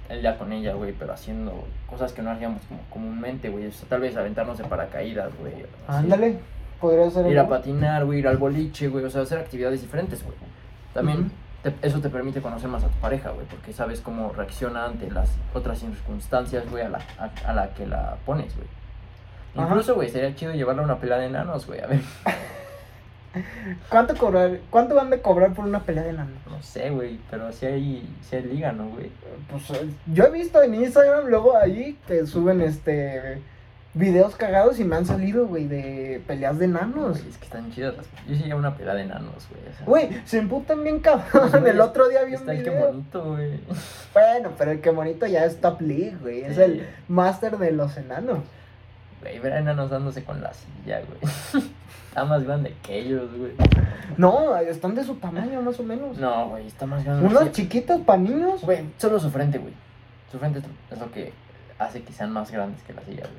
el día con ella, güey, pero haciendo cosas que no hacíamos como comúnmente, güey, o sea, tal vez aventarnos de paracaídas, güey. Ándale, podría ser. Ir a patinar, güey, ir al boliche, güey, o sea, hacer actividades diferentes, güey. También te- eso te permite conocer más a tu pareja, güey, porque sabes cómo reacciona ante las otras circunstancias, güey, a la, a, a la que la pones, güey. Incluso, güey, sería chido llevarle a una pelea de enanos, güey, a ver, ¿Cuánto, cobrar, ¿Cuánto van de cobrar por una pelea de enanos? no sé, güey, pero si hay, si hay liga, ¿no, güey? Pues eh, yo he visto en Instagram luego ahí que suben este videos cagados y me han salido, güey, de peleas de enanos. Güey, es que están chidas las... Yo sí llevo una pelea de enanos, güey, Güey, se emputan bien pues, cabrón. güey, El otro día vi un Está el que video. bonito, güey. Bueno, pero el que bonito ya es top league, güey. Es el máster de los enanos. Güey, ver enanos dándose con la silla, güey. Está más grande que ellos, güey. No, están de su tamaño más o menos. No, güey, está más grande. Unos Sí. chiquitos para niños. Güey, solo su frente, güey. Su frente es lo que hace que sean más grandes que la silla, güey.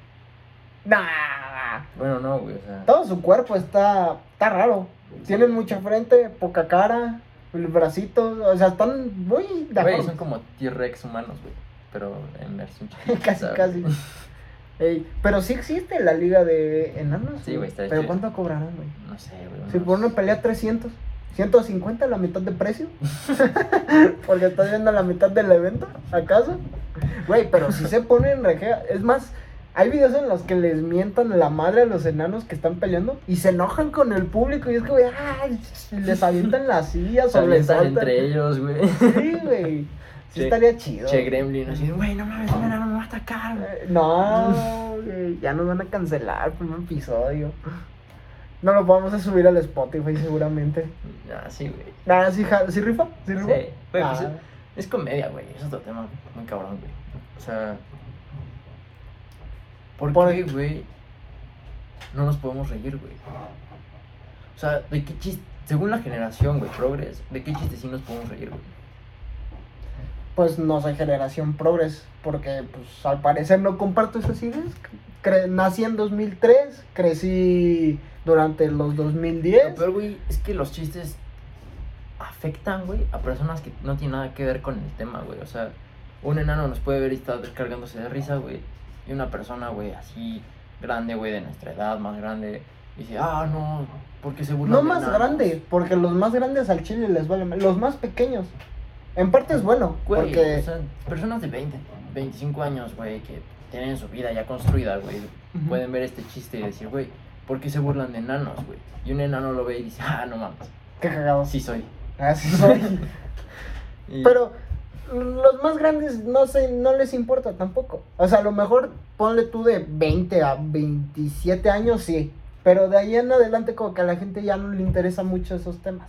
Nah. Bueno, no, güey, o sea. Todo su cuerpo está, está raro. Tienen mucha frente, poca cara, el bracito. O sea, están muy Güey, deformes. son como T-Rex humanos, güey. Pero en versión chiquita. casi, ¿sabes? casi. Ey, pero sí existe la liga de enanos. Sí, güey, está Pero chido. ¿cuánto cobrarán, güey? No sé, güey. Si unos- por una pelea 300, 150, la mitad de precio. Porque estás viendo la mitad del evento, ¿acaso? Güey, pero si se ponen rejea. Es más, hay videos en los que les mientan la madre a los enanos que están peleando y se enojan con el público y es que, güey, les avientan las sillas Se o les avientan saltan. entre ellos, güey. Sí, güey. Sí Che- estaría chido. Che Gremlin, así, güey, no mames, un enano me va a atacar. Eh, No, güey, ya nos van a cancelar el primer episodio. No lo vamos a subir al Spotify seguramente. Ah, sí, güey. Nada, sí, ja- ¿sí rifa? ¿Sí rifa? Sí, güey, pues, Ah. Es comedia, güey. Es otro tema muy cabrón, güey. O sea. ¿Por Por- qué, güey? No nos podemos reír, güey. O sea, ¿de qué chiste? Según la generación, güey, progres, ¿de qué chiste sí nos podemos reír, güey? Pues no soy generación progres, porque pues al parecer no comparto esas ideas. Cre- nací en 2003, crecí durante los 2010. Lo peor, güey, es que los chistes afectan, güey, a personas que no tienen nada que ver con el tema, güey. O sea, un enano nos puede ver y está descargándose de risa, güey. Y una persona, güey, así grande, güey, de nuestra edad, más grande, dice, ah, no, porque se burlan No de más enanos?" grande, porque los más grandes al chile les vale más. Los más pequeños. En parte es bueno, Güey, porque... o sea, personas de 20, 25 años, güey, que tienen su vida ya construida, güey, pueden ver este chiste y decir, güey, ¿por qué se burlan de enanos, güey? Y un enano lo ve y dice, ah, no mames, Qué cagado. sí soy. Así soy. Y- Pero los más grandes no sé, no les importa tampoco. O sea, a lo mejor ponle tú de 20 a 27 años, sí. Pero de ahí en adelante como que a la gente ya no le interesa mucho esos temas.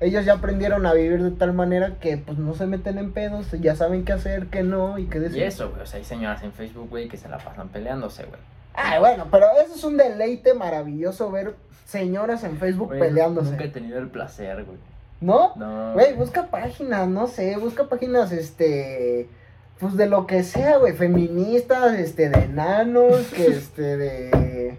Ellos ya aprendieron a vivir de tal manera que pues no se meten en pedos, ya saben qué hacer, qué no y qué decir. Y eso, güey, o sea, hay señoras en Facebook, güey, que se la pasan peleándose, güey. Ay, bueno, pero eso es un deleite maravilloso ver señoras en Facebook peleándose. Nunca he tenido el placer, güey. ¿No? No. Güey, busca páginas, no sé, busca páginas, este, pues de lo que sea, güey, feministas, este, de enanos, que este, de,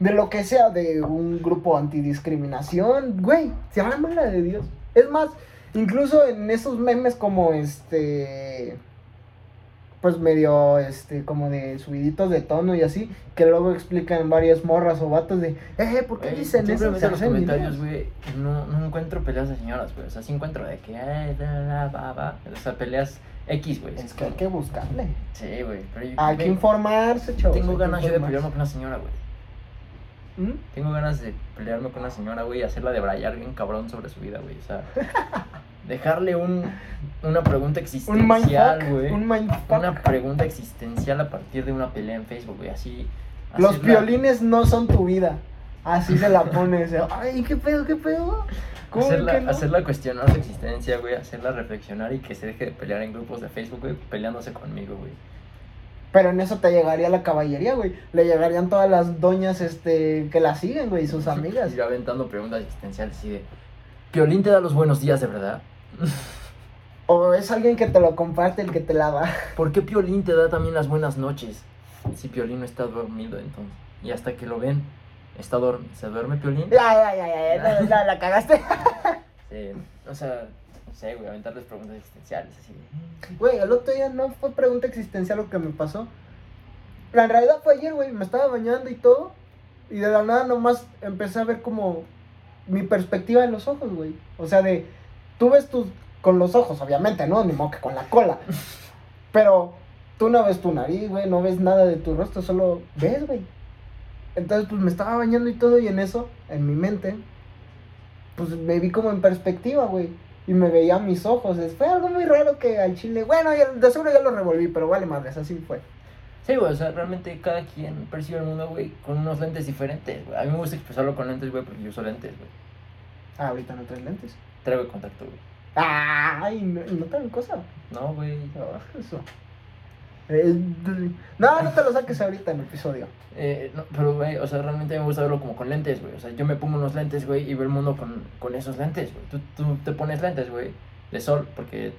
de lo que sea, de un grupo antidiscriminación, güey, se arma la de Dios. Es más, incluso en esos memes como, este, pues medio, este, como de subiditos de tono y así, que luego explican varias morras o vatos de, eh, ¿por qué Güey, dicen eso? en los comentarios, videos". güey, no, no encuentro peleas de señoras, güey. O sea, sí encuentro de que, va. O sea, peleas X, güey. Es que hay que buscarle. Sí, güey. Hay que informarse, chavos. Tengo ganas yo de pelearme con una señora, güey. ¿Mm? Tengo ganas de pelearme con una señora, güey, y hacerla debrayar bien cabrón sobre su vida, güey. O sea, dejarle un, una pregunta Un existencial, güey. Un mindfuck. Una pregunta existencial a partir de una pelea en Facebook, güey. Así. Los hacerla- violines no son tu vida. Así se la pones. Ay, ¿qué pedo, qué pedo? ¿Cómo Hacerla, que no? hacerla cuestionar su existencia, güey. Hacerla reflexionar y que se deje de pelear en grupos de Facebook, güey. Peleándose conmigo, güey. Pero en eso te llegaría la caballería, güey. Le llegarían todas las doñas este, que la siguen, güey, y sus amigas. Y aventando preguntas existenciales así de. ¿Piolín te da los buenos días de verdad? O es alguien que te lo comparte el que te la da. ¿Por qué Piolín te da también las buenas noches? Si Piolín no está dormido entonces. Y hasta que lo ven, está dorm ¿se duerme Piolín? Ya, ya, ya, ya, ya, la, la cagaste. Sí, o sea, no sé, güey, aventarles preguntas existenciales así de. Güey, el otro día no fue pregunta existencial lo que me pasó. La en realidad fue ayer, güey. Me estaba bañando y todo. Y de la nada nomás empecé a ver como mi perspectiva en los ojos, güey. O sea, de. Tú ves tus. Con los ojos, obviamente, ¿no? Ni modo que con la cola. Pero tú no ves tu nariz, güey. No ves nada de tu rostro, solo ves, güey. Entonces, pues me estaba bañando y todo. Y en eso, en mi mente, pues me vi como en perspectiva, güey. Y me veía mis ojos. Es- Fue algo muy raro que al chile. Bueno, de seguro ya lo revolví, pero vale madres, así fue. Sí, güey, o sea, realmente cada quien percibe el mundo, güey, con unos lentes diferentes, güey. A mí me gusta expresarlo con lentes, güey, porque yo uso lentes, güey. Ah, ahorita no traes lentes. Traigo contacto, güey. Ay, no, no traen cosa. No, güey. Ah, eso. Eh, no, no te lo saques ahorita en el episodio. Eh, no, pero, güey, o sea, realmente me gusta verlo como con lentes, güey. O sea, yo me pongo unos lentes, güey, y veo el mundo con, con esos lentes, güey. Tú, tú te pones lentes, güey, de sol, porque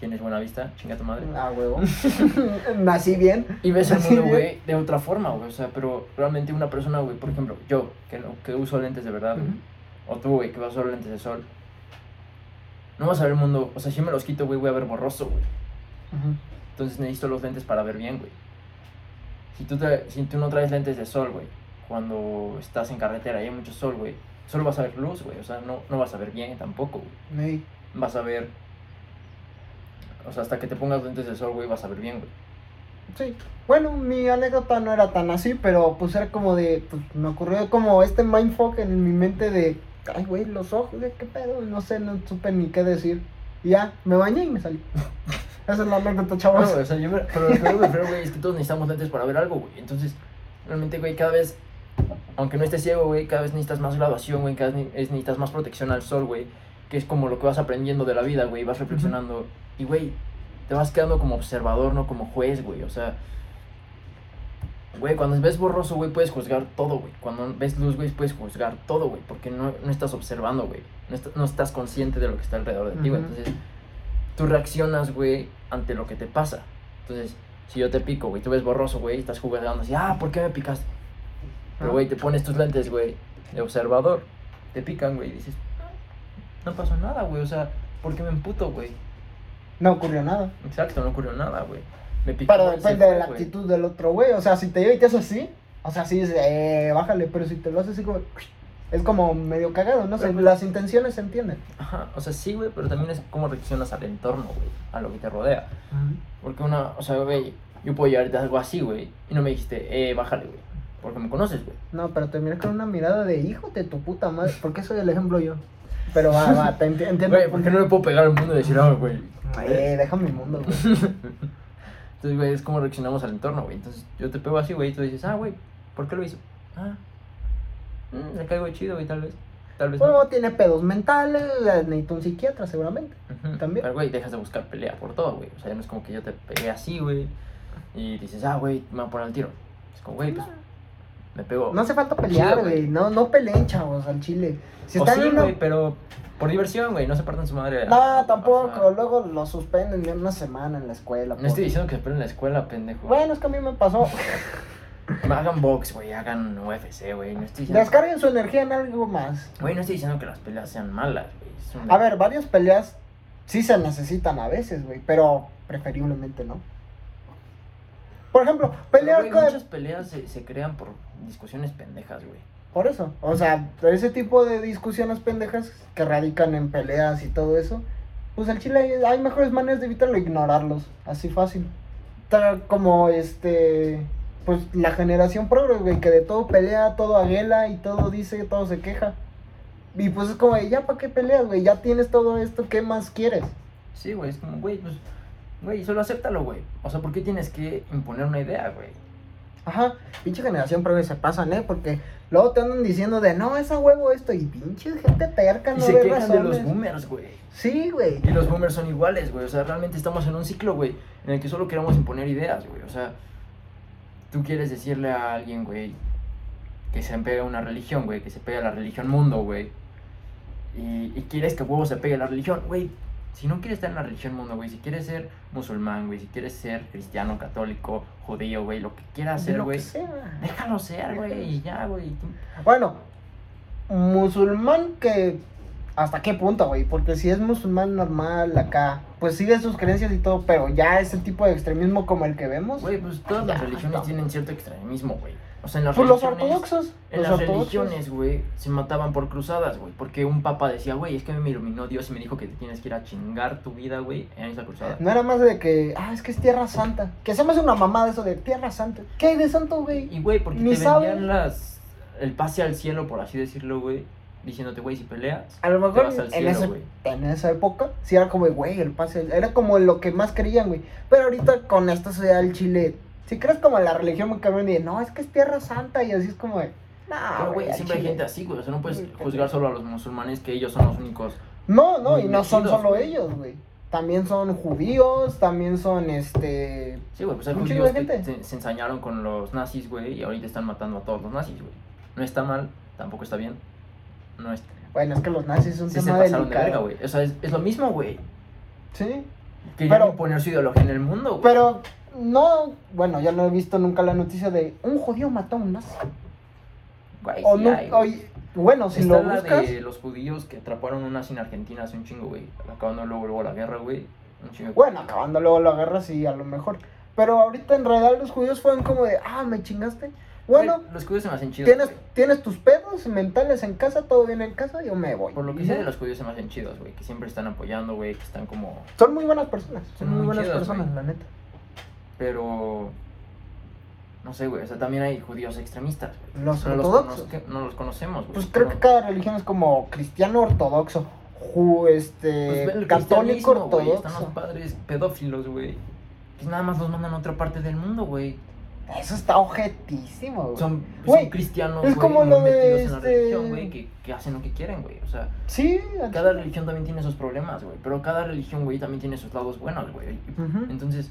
tienes buena vista, chinga tu madre. Ah, huevo. Nací bien. Y ves el mundo, güey, de otra forma, güey. O sea, pero realmente una persona, güey, por ejemplo, yo, que, que uso lentes de verdad, güey, o tú, güey, que vas a usar lentes de sol, no vas a ver el mundo, o sea, si me los quito, güey, voy a ver borroso, güey. Entonces necesito los lentes para ver bien, güey. Si tú, te- si tú no traes lentes de sol, güey, cuando estás en carretera y hay mucho sol, güey, solo vas a ver luz, güey. O sea, no, no vas a ver bien tampoco, güey. Ey. Vas a ver... O sea, hasta que te pongas lentes de sol, güey, vas a ver bien, güey. Sí. Bueno, mi anécdota no era tan así, pero pues era como de, pues me ocurrió como este mindfuck en mi mente de, ay, güey, los ojos, ¿de qué pedo? No sé, no supe ni qué decir. Y ya, me bañé y me salí. Esa es la anécdota, No, chavos. güey, o sea, yo pero lo que me refiero, güey, es que todos necesitamos lentes para ver algo, güey. Entonces, realmente, güey, cada vez, aunque no estés ciego, güey, cada vez necesitas más graduación, güey, cada vez ne- es- necesitas más protección al sol, güey, que es como lo que vas aprendiendo de la vida, güey, vas reflexionando y, güey, te vas quedando como observador, no como juez, güey, o sea, güey, cuando ves borroso, güey, puedes juzgar todo, güey. Cuando ves luz, güey, puedes juzgar todo, güey, porque no, no estás observando, güey, no, est- no estás consciente de lo que está alrededor de ti, güey, entonces tú reaccionas, güey, ante lo que te pasa. Entonces, si yo te pico, güey, tú ves borroso, güey, estás jugando así, ah, ¿por qué me picaste? Pero, Ah. güey, te pones tus lentes, güey, de observador, te pican, güey, y dices, "Ah, no pasó nada, güey, o sea, ¿por qué me emputo, güey? No ocurrió nada. Exacto, no ocurrió nada, güey. Me picó, Pero depende de la actitud del otro güey. O sea, si te llega y te hace así, o sea, sí, dices, eh, bájale. Pero si te lo hace así como, es como medio cagado, no sé. Pero- Las intenciones se entienden. Ajá, o sea, sí, güey, pero también es cómo reaccionas al entorno, güey, a lo que te rodea. Porque una, o sea, güey, yo puedo llevarte algo así, güey, y no me dijiste, eh, bájale, güey, porque me conoces, güey. No, pero te miras con una mirada de hijo de tu puta madre. ¿Por qué soy el ejemplo yo? Pero va, va, te enti- entiendo. Güey, ¿por qué no le puedo pegar al mundo y decir, ah, güey? Eh, déjame mi mundo, güey. Entonces, güey, es como reaccionamos al entorno, güey. Entonces, yo te pego así, güey, y tú dices, ah, güey, ¿por qué lo hizo? Ah, mm, le caigo chido, güey, tal vez. Tal vez no. Tiene pedos mentales, necesita un psiquiatra seguramente. También. Pero, güey, dejas de buscar pelea por todo, güey. O sea, no es como que yo te pegué así, güey, y dices, ah, güey, me voy a poner al tiro. Es como, güey, pues, me pegó. No hace falta pelear, güey. No, no peleen, chavos, al chile. Si o están sí, en una... güey, pero por diversión, güey, no se partan su madre. No, tampoco. O sea, Luego lo suspenden en una semana en la escuela. no por- estoy diciendo que se peleen en la escuela, pendejo. Bueno, es que a mí me pasó. Hagan box, güey, hagan UFC, güey. No estoy diciendo... Descarguen su energía en algo más. Güey, no estoy diciendo que las peleas sean malas, güey. una- A ver, varias peleas sí se necesitan a veces, güey, pero preferiblemente no. Por ejemplo, Pero, pelear güey, con... muchas peleas se, se crean por discusiones pendejas, güey. Por eso, o sea, ese tipo de discusiones pendejas que radican en peleas y todo eso, pues al chile hay, hay mejores maneras de evitarlo, ignorarlos, así fácil. Tal como este, pues la generación progres, güey, que de todo pelea, todo aguela y todo dice, todo se queja. Y pues es como, de, ya para qué peleas, güey, ya tienes todo esto, ¿qué más quieres? Sí, güey, es como, güey, pues, güey, solo acéptalo, güey. O sea, ¿por qué tienes que imponer una idea, güey? Ajá, pinche generación progres se pasan, ¿eh? Porque luego te andan diciendo de, no, esa huevo esto, y pinche gente terca, Y no se ve quejan de los razones. boomers, güey. Sí, güey. Y los boomers son iguales, güey. O sea, realmente estamos en un ciclo, güey, en el que solo queremos imponer ideas, güey. O sea, tú quieres decirle a alguien, güey, que se pega a una religión, güey, que se pega a la religión mundo, güey. Y, y quieres que huevo se pegue a la religión, güey. Si no quieres estar en la religión mundo, güey, si quieres ser musulmán, güey, si quieres ser cristiano, católico, judío, güey, lo que quieras ser, güey, déjalo ser, güey, y ya, güey. Bueno, musulmán que... ¿Hasta qué punto, güey? Porque si es musulmán normal acá, pues sigue sus creencias y todo, pero ya ese tipo de extremismo como el que vemos. Güey, pues todas las religiones tienen cierto extremismo, güey. O sea, en las Pues los ortodoxos. En los las ortodoxos. religiones, güey, se mataban por cruzadas, güey. Porque un papa decía, güey, es que me iluminó Dios y me dijo que te tienes que ir a chingar tu vida, güey, en esa cruzada. No era más de que, ah, es que es Tierra Santa. Que se me hace una mamada eso de Tierra Santa. ¿Qué hay de santo, güey? Y, güey, porque Ni te sabe. vendían las... el pase al cielo, por así decirlo, güey. Diciéndote, güey, si peleas, A lo te mejor vas al en, ese- en esa época, sí era como, güey, el pase. Era como lo que más creían, güey. Pero ahorita con esta sociedad del Chile, si crees como la religión muy cabrón y no, es que es Tierra Santa y así es como de, no, güey, siempre hay chile". gente así, güey. O sea, no puedes juzgar solo a los musulmanes que ellos son los únicos. No, no, y no son solo ellos, güey. También son judíos, también son este. Sí, güey, pues hay judíos que gente. se, se ensañaron con los nazis, güey, y ahorita están matando a todos los nazis, güey. No está mal, tampoco está bien. No es... Bueno, es que los nazis es un Sí se tema pasaron de delicado. verga, güey. O sea, es, es lo mismo, güey. Sí, Querían Pero- imponer su ideología en el mundo, güey. pero no, bueno, ya no he visto nunca la noticia de un judío mató a un nazi. Güey, O no, hay, oye, bueno, si Está lo la buscas, de los judíos que atraparon a un nazi en Argentina hace un chingo, güey. Acabando luego, luego la guerra, güey. Un chingo. bueno, acabando luego la guerra, sí, a lo mejor. Pero ahorita en realidad los judíos fueron como de, ah, me chingaste. Bueno, los judíos se me hacen chidos. tienes, güey. tienes tus pedos mentales en casa, todo bien en casa, yo me voy. Por lo que sé de los judíos se me hacen chidos, güey. Que siempre están apoyando, güey. Que están como. Son muy buenas personas, son muy muy buenas chidos, personas, güey. la neta. Pero. No sé, güey. O sea, también hay judíos extremistas. güey. Los no, los ortodoxos. conozca- no los conocemos, güey. Pues creo que cada religión es como cristiano ortodoxo, ju- Pues este, el católico güey, Están ortodoxo. los padres pedófilos, güey. Que nada más los mandan a otra parte del mundo, güey. Eso está objetísimo, güey. Son, Güey, son cristianos, es güey, como muy lo de en la este- religión, güey, que, que hacen lo que quieren, güey. O sea, Sí, cada religión también tiene sus problemas, güey. Pero cada religión, güey, también tiene sus lados buenos, güey. Entonces,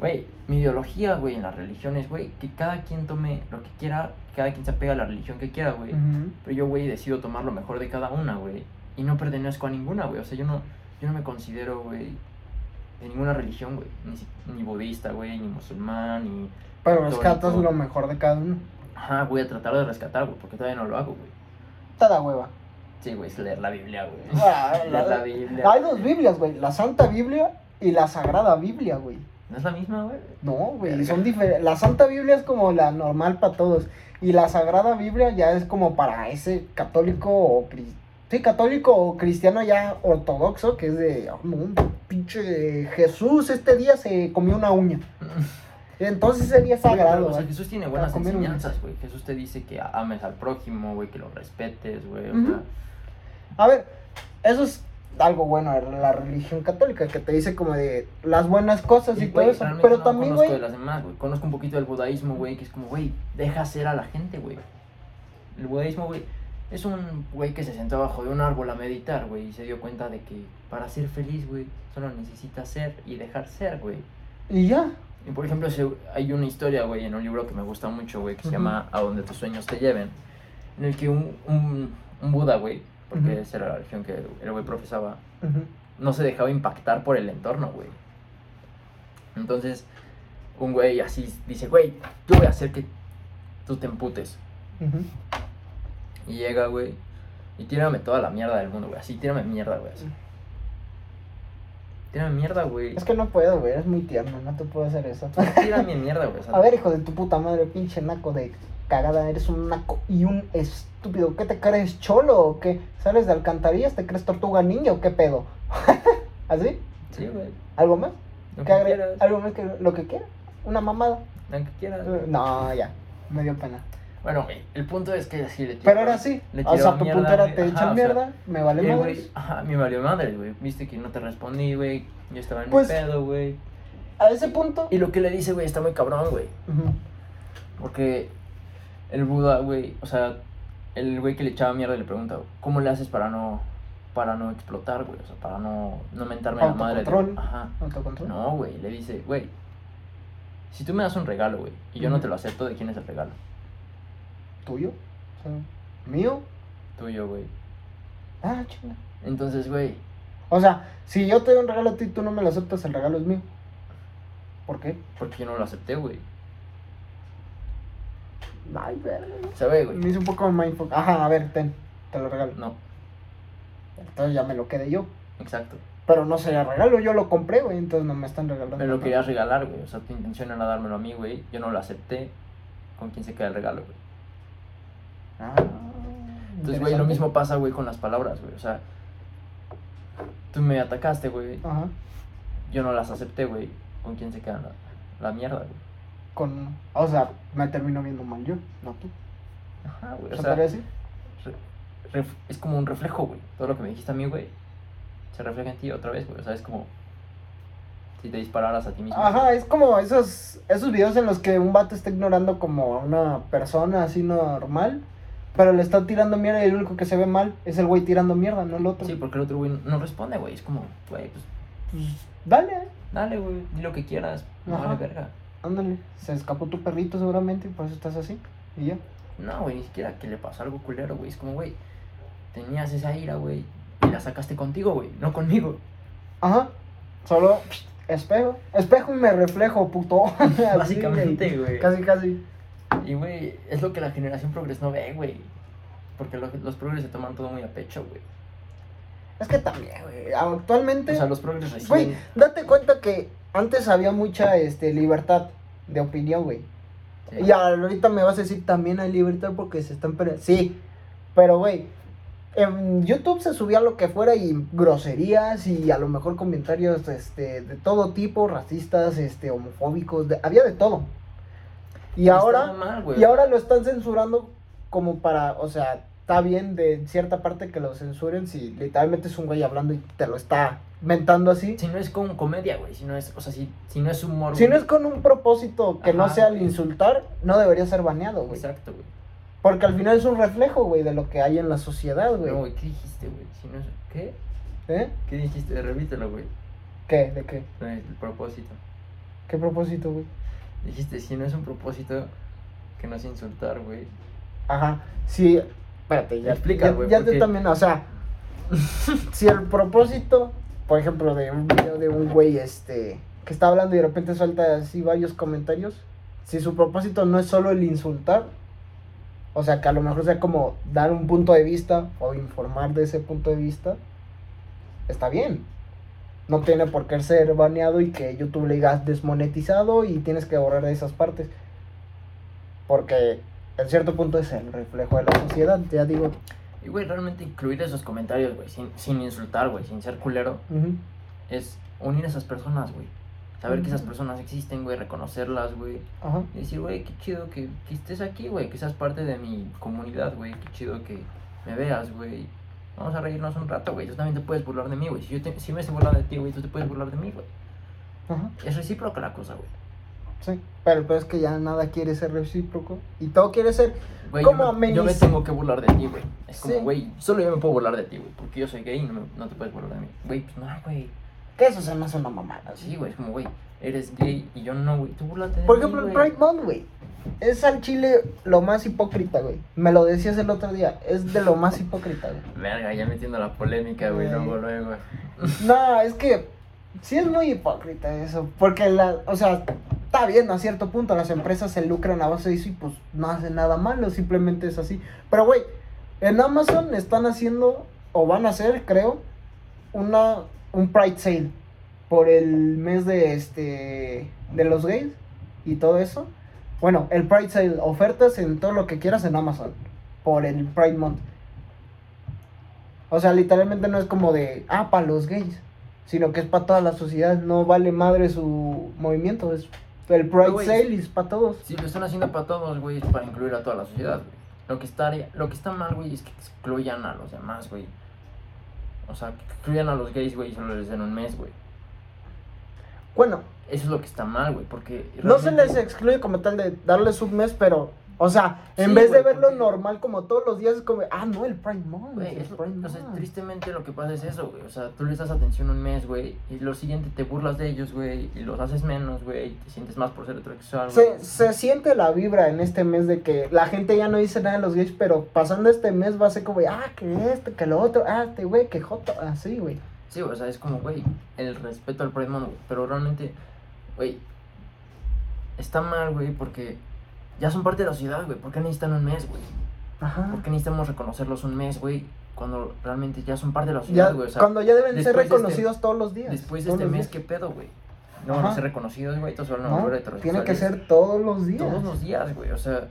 güey, mi ideología, güey, en las religiones, güey, que cada quien tome lo que quiera, cada quien se apega a la religión que quiera, güey. Pero yo, güey, decido tomar lo mejor de cada una, güey. Y no pertenezco a ninguna, güey. O sea, yo no, yo no me considero, güey, de ninguna religión, güey. Ni budista, güey, ni musulmán, ni... Pero rescatas lo mejor de cada uno. Ajá, voy a tratar de rescatar, güey, porque todavía no lo hago, güey. Te da hueva. Sí, güey, es leer la Biblia, güey. Ah, leer la- la Biblia. Hay dos Biblias, güey. La Santa Biblia y la Sagrada Biblia, güey. ¿No es la misma, güey? No, güey, son diferentes. La Santa Biblia es como la normal para todos. Y la Sagrada Biblia ya es como para ese católico o cri- Sí, católico o cristiano ya ortodoxo, que es de, "Ah, no, pinche Jesús este día se comió una uña. Entonces sería sagrado. O sea, güey. Jesús tiene buenas enseñanzas, güey. Jesús te dice que ames al prójimo, güey, que lo respetes, güey. Ujú. sea, A ver, eso es algo bueno de la religión católica, que te dice como de las buenas cosas y, Y, todo güey, eso. Pero no también, conozco güey, de las demás, güey. Conozco un poquito del budaísmo, güey, que es como, güey, deja ser a la gente, güey. El budaísmo, güey, es un güey que se sentó abajo de un árbol a meditar, güey, y se dio cuenta de que para ser feliz, güey, solo necesitas ser y dejar ser, güey. y ya. Y por ejemplo, hay una historia, güey, en un libro que me gusta mucho, güey, que se llama A donde tus sueños te lleven, en el que un, un, un Buda, güey, porque esa era la religión que el güey profesaba, no se dejaba impactar por el entorno, güey. Entonces, un güey así dice, güey, yo voy a hacer que tú te emputes. Y llega, güey, y tírame toda la mierda del mundo, güey. Así, tírame mierda, güey. Así. Tírame mierda, güey. Es que no puedo, güey, es muy tierno, no te puedo hacer eso. Tírame mierda, güey. A ver, hijo de tu puta madre, pinche naco de cagada, eres un naco y un estúpido. ¿Qué te crees, cholo o qué? ¿Sales de alcantarillas? ¿Te crees tortuga ninja o qué pedo? ¿Así? Sí, güey. ¿Algo más? Lo ¿Qué que quieras. ¿Algo más que lo que quiera? ¿Una mamada? Lo que quieras. No, ya, me dio pena. Bueno, el punto es que así le tiró- Pero ahora sí, le o sea, tu mierda, puntera güey. te Ajá, echan sea, mierda, me vale güey, ajá, me valió madre, güey. Viste que no te respondí, güey. Yo estaba en Pues- mi pedo, güey. A ese punto... Y lo que le dice, güey, está muy cabrón, güey. Porque el Buda, güey, o sea, el güey que le echaba mierda le pregunta, ¿cómo le haces para no para no explotar, güey? O sea, para no, no mentarme la madre. Autocontrol. Ajá. Autocontrol. No, güey, le dice, güey, si tú me das un regalo, güey, y yo no te lo acepto, ¿de quién es el regalo? ¿Tuyo? O sea, ¿Mío? Tuyo, güey. Ah, chinga. Entonces, güey, O sea, si yo te doy un regalo a ti y tú no me lo aceptas, el regalo es mío. ¿Por qué? porque yo no lo acepté, güey. Ay, verga. ¿Sabes, güey? Me hice un poco mindfuck. Ajá, a ver, ten, te lo regalo. No, Entonces ya me lo quedé yo. exacto. Pero no sería regalo, yo lo compré, güey, entonces no me están regalando. Me lo querías regalar, güey. O sea, tu intención era dármelo a mí, güey. Yo no lo acepté. ¿Con quién se queda el regalo, güey? Ah, Entonces, güey, lo mismo pasa, güey, con las palabras, güey. O sea, tú me atacaste, güey. Ajá, Yo no las acepté, güey. ¿Con quién se queda la, la mierda, güey? con... O sea, me termino viendo mal yo, no tú. Ajá, güey. O ¿Se sea, decir? re- ref- es como un reflejo, güey. Todo lo que me dijiste a mí, güey, se refleja en ti otra vez, güey. O sea, es como si te dispararas a ti mismo. Ajá, es como esos, esos videos en los que un vato está ignorando como a una persona así normal, pero le está tirando mierda y el único que se ve mal es el güey tirando mierda, no el otro. Sí, porque el otro, güey, no responde, güey. Es como, güey, pues Pues, dale, dale, güey, di lo que quieras. No vale verga. ándale. Se escapó tu perrito seguramente y por eso estás así. Y ya. No, güey, ni siquiera que le pasó algo culero, güey. Es como, güey, tenías esa ira, güey, y la sacaste contigo, güey, no conmigo. Ajá. Solo espejo. Espejo y me reflejo, puto. Básicamente, güey. Casi, casi. Y, güey, es lo que la generación progres no ve, güey. Porque lo- los progres se toman todo muy a pecho, güey. Es que también, güey. Actualmente. O sea, los progres recién... Güey, date cuenta que antes había mucha este, libertad de opinión, güey. Sí. Y ahorita me vas a decir también hay libertad porque se están. Sí, pero güey, en YouTube se subía lo que fuera y groserías y a lo mejor comentarios este, de todo tipo, racistas, este, homofóbicos, de- había de todo. Y ahora, mal, y ahora lo están censurando como para, o sea, está bien de cierta parte que lo censuren si literalmente es un güey hablando y te lo está mentando así. Si no es con comedia, güey. Si no es, o sea, si, si no es humor. Si no es con un propósito que no sea el insultar, no debería ser baneado, güey. Exacto, güey. Porque al final es un reflejo, güey, de lo que hay en la sociedad, güey. No, güey, ¿qué dijiste, güey? Si no es... ¿Qué? ¿Eh? ¿Qué dijiste? Repítelo, güey. ¿Qué? ¿De qué? El propósito. ¿Qué propósito, güey? Dijiste, si no es un propósito, que no es insultar, güey. Ajá, sí, espérate, ya, Explica, ya, güey, ya también, o sea, si el propósito, por ejemplo, de un video de un güey, este, que está hablando y de repente suelta así varios comentarios, si su propósito no es solo el insultar, o sea, que a lo mejor sea como dar un punto de vista o informar de ese punto de vista, está bien. No tiene por qué ser baneado y que YouTube le diga desmonetizado y tienes que borrar esas partes. Porque en cierto punto es el reflejo de la sociedad, ya digo. Y, güey, realmente incluir esos comentarios, güey, sin, sin insultar, güey, sin ser culero, es unir a esas personas, güey. Saber que esas personas existen, güey, reconocerlas, güey. Ajá. Y decir, güey, qué chido que, que estés aquí, güey, que seas parte de mi comunidad, güey. Qué chido que me veas, güey. Vamos a reírnos un rato, güey. Tú también te puedes burlar de mí, güey. Si yo te, si me estoy burlando de ti, güey, tú te puedes burlar de mí, güey. Ajá. Es recíproca la cosa, güey. Sí. Pero, pero es que ya nada quiere ser recíproco. Y todo quiere ser. Güey, ¿Cómo yo, me, yo me ameniz- tengo que burlar de ti, güey. Es como, Sí. güey, solo yo me puedo burlar de ti, güey. Porque yo soy gay y no, me- no te puedes burlar de mí. Güey, pues no, güey. Que eso se me hace una mamada. Sí, güey, es como, güey, eres gay y yo no, güey. Tú burlate de Por mí, ejemplo, el. Pride Month, güey. Es al chile lo más hipócrita, güey. Me lo decías el otro día. Es de lo más hipócrita, güey. Verga, ya metiendo la polémica, güey, Güey. luego, luego. No, es que sí es muy hipócrita eso. Porque, la, o sea, está bien a cierto punto. Las empresas se lucran a base de eso y pues no hacen nada malo. Simplemente es así. Pero, güey, en Amazon están haciendo, o van a hacer, creo, una, un Pride Sale. Por el mes de este de los gays y todo eso. Bueno, el Pride Sale, ofertas en todo lo que quieras en Amazon. Por el Pride Month. O sea, literalmente no es como de, ah, para los gays, sino que es para toda la sociedad. No vale madre su movimiento. Es el Pride Sale y es para todos. Si lo están haciendo para todos, güey, es para incluir a toda la sociedad, güey. Lo que está, lo que está mal, güey, es que excluyan a los demás, güey. O sea, que excluyan a los gays, güey, y solo les den un mes, güey. Bueno, Eso es lo que está mal, güey, porque... no se les excluye como tal de darles un mes, pero, o sea, en Sí, vez de verlo porque- normal como todos los días, es como, ah, no, el Pride Month. Güey, el es o sea, Month". tristemente lo que pasa es eso, güey. O sea, tú les das atención un mes, güey, y lo siguiente te burlas de ellos, güey, y los haces menos, güey, y te sientes más por ser heterosexual. Se, se siente la vibra en este mes de que la gente ya no dice nada de los gays, pero pasando este mes va a ser como, ah, que esto, que lo otro, ah, este güey, que joto, así, güey. Sí, o sea, es como, güey, el respeto al Pride Month, güey. Pero realmente, güey, está mal, güey, porque ya son parte de la sociedad, güey. ¿Por qué necesitan un mes, güey? Ajá. ¿Por qué necesitamos reconocerlos un mes, güey? Cuando realmente ya son parte de la sociedad, güey. O sea, cuando ya deben ser este- reconocidos todos los días. después de este mes, días. ¿qué pedo, güey? No van a ser reconocidos, güey. Todos van a No, volver heterosexuales. tiene que ser todos los días. todos los días, güey. O sea,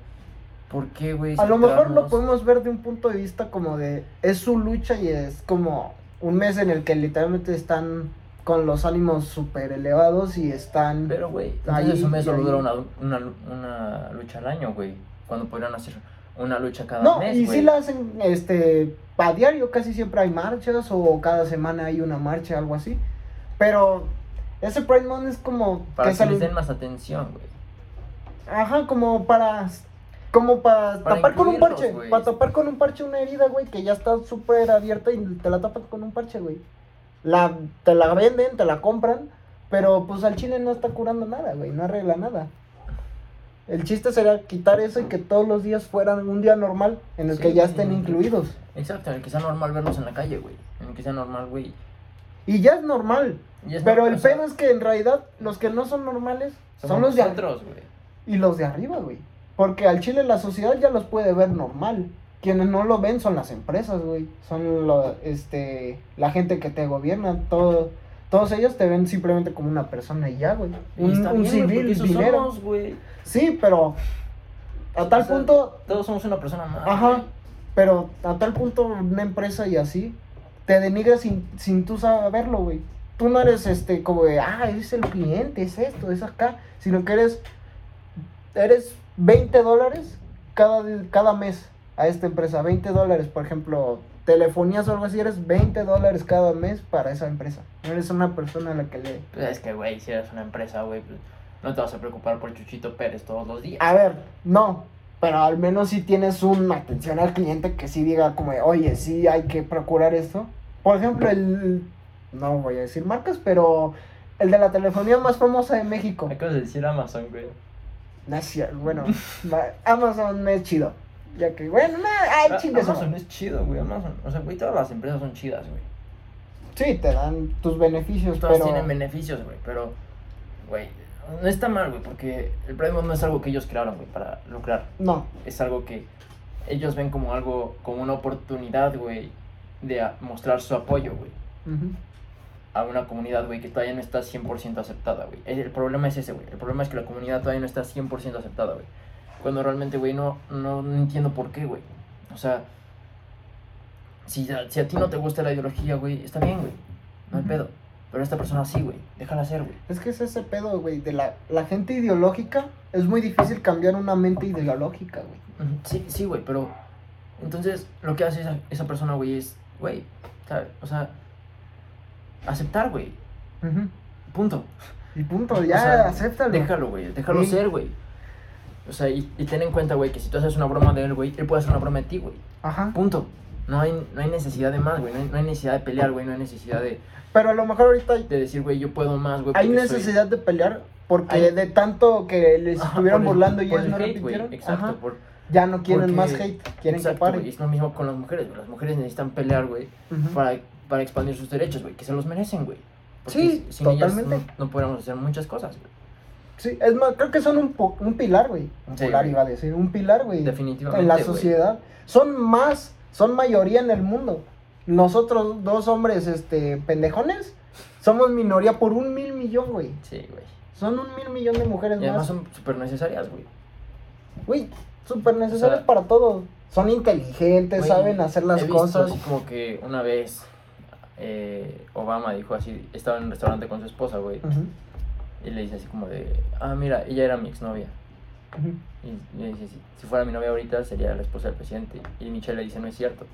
¿por qué, güey? A lo mejor lo podemos ver de un punto de vista como de, es su lucha y es como un mes en el que literalmente están con los ánimos súper elevados y están... Pero, güey, mes y solo dura una, una, una lucha al año, güey. Cuando podrían hacer una lucha cada No, mes, y güey. sí la hacen, este, a diario casi siempre hay marchas o cada semana hay una marcha, algo así. Pero ese Pride Month es como... Para que que les den más atención, güey. Ajá, como para... Como para, Para tapar con un parche. Para tapar con un parche una herida, güey, que ya está súper abierta y te la tapas con un parche, güey. La, te la venden, te la compran, pero pues al chile no está curando nada, güey, no arregla nada. El chiste sería quitar eso y que todos los días fueran un día normal en el Sí, que ya estén sí. incluidos. Exacto, en el que sea normal verlos en la calle, güey. En el que sea normal, güey. Y ya es normal. Es pero el o sea, pedo es que en realidad los que no son normales son los de güey. y los de arriba, güey. Porque al chile la sociedad ya los puede ver normal. Quienes no lo ven son las empresas, güey. Son lo, este, la gente que te gobierna. Todo, todos ellos te ven simplemente como una persona y ya, güey. Un, un bien, civil eso dinero. somos, güey. Sí, pero a tal O sea, punto Todos somos una persona más. Ajá. güey. Pero a tal punto una empresa y así te denigra sin, sin tú saberlo, güey. Tú no eres este como de, ah, es el cliente, es esto, es acá, sino que eres eres 20 dólares cada, cada mes a esta empresa, 20 dólares, por ejemplo, telefonías o algo así, eres 20 dólares cada mes para esa empresa. No eres una persona a la que le... Pues es que, güey, si eres una empresa, güey, pues no te vas a preocupar por Chuchito Pérez todos los días. A ver, no, pero al menos si tienes una atención al cliente que sí diga como, oye, sí hay que procurar esto. Por ejemplo, el... No voy a decir marcas, pero el de la telefonía más famosa de México. Acabas de decir Amazon, güey. No es cierto, bueno, Amazon es chido. Ya que, bueno, no, ay, Ah, chingue su Amazon es chido, güey, Amazon. O sea, güey, todas las empresas son chidas, güey. Sí, te dan tus beneficios, Todas pero... tienen beneficios, güey, pero, güey, no está mal, güey, porque el Prime no es algo que ellos crearon, güey, para lucrar. No, Es algo que ellos ven como algo, como una oportunidad, güey, de mostrar su apoyo, güey, ujú, a una comunidad, güey, que todavía no está 100% aceptada, güey. El, el problema es ese, güey. El problema es que la comunidad todavía no está 100% aceptada, güey. Cuando realmente, güey, no, no, no entiendo por qué, güey. O sea, si, si a ti no te gusta la ideología, güey, está bien, güey. No hay pedo. Pero esta persona sí, güey. Déjala ser, güey. es que es ese pedo, güey, de la, la gente ideológica. Es muy difícil cambiar una mente ideológica, güey. Sí, sí, güey, pero entonces lo que hace esa, esa persona, güey, es, güey. O sea, aceptar, güey, punto. Y punto, O ya, sea, acéptalo. Déjalo, güey, déjalo Sí. ser, güey. O sea, y, y ten en cuenta, güey, que si tú haces una broma de él, güey, él puede hacer una broma de ti, güey. Ajá. Punto. No hay, no hay necesidad de más, güey. No hay, no hay necesidad de pelear, güey. No hay necesidad de, Pero a lo mejor ahorita hay, de decir, güey, yo puedo más, güey. hay soy- necesidad de pelear porque Hay- de tanto que les Ajá, estuvieron el- burlando y ellos el no hate. Exacto, Ajá. por, Ya no quieren porque- más hate, quieren exacto, que paren. güey, Es lo mismo con las mujeres, güey. Las mujeres necesitan pelear, güey, para, para expandir sus derechos, güey. Que se los merecen, güey. Sí, si- sin ellas totalmente. no, no podríamos hacer muchas cosas, güey. Sí, es más, creo que son un, po- un pilar, güey. Un Sí, pilar güey. iba a decir, un pilar, güey. Definitivamente, En la güey. sociedad. Son más, son mayoría en el mundo. Nosotros, dos hombres, este, pendejones, somos minoría por un mil millón, güey. Sí, güey. Son un mil millón de mujeres Y además más. son súper necesarias, güey. Güey, súper O sea, para todo. Son inteligentes, Güey, saben hacer las he visto cosas. así como que una vez eh, Obama dijo así, estaba en un restaurante con su esposa, güey, Ujú, y le dice así como de, ah, mira, ella era mi exnovia. Y le dice, si, si fuera mi novia ahorita, sería la esposa del presidente. Y Michelle le dice, no es cierto,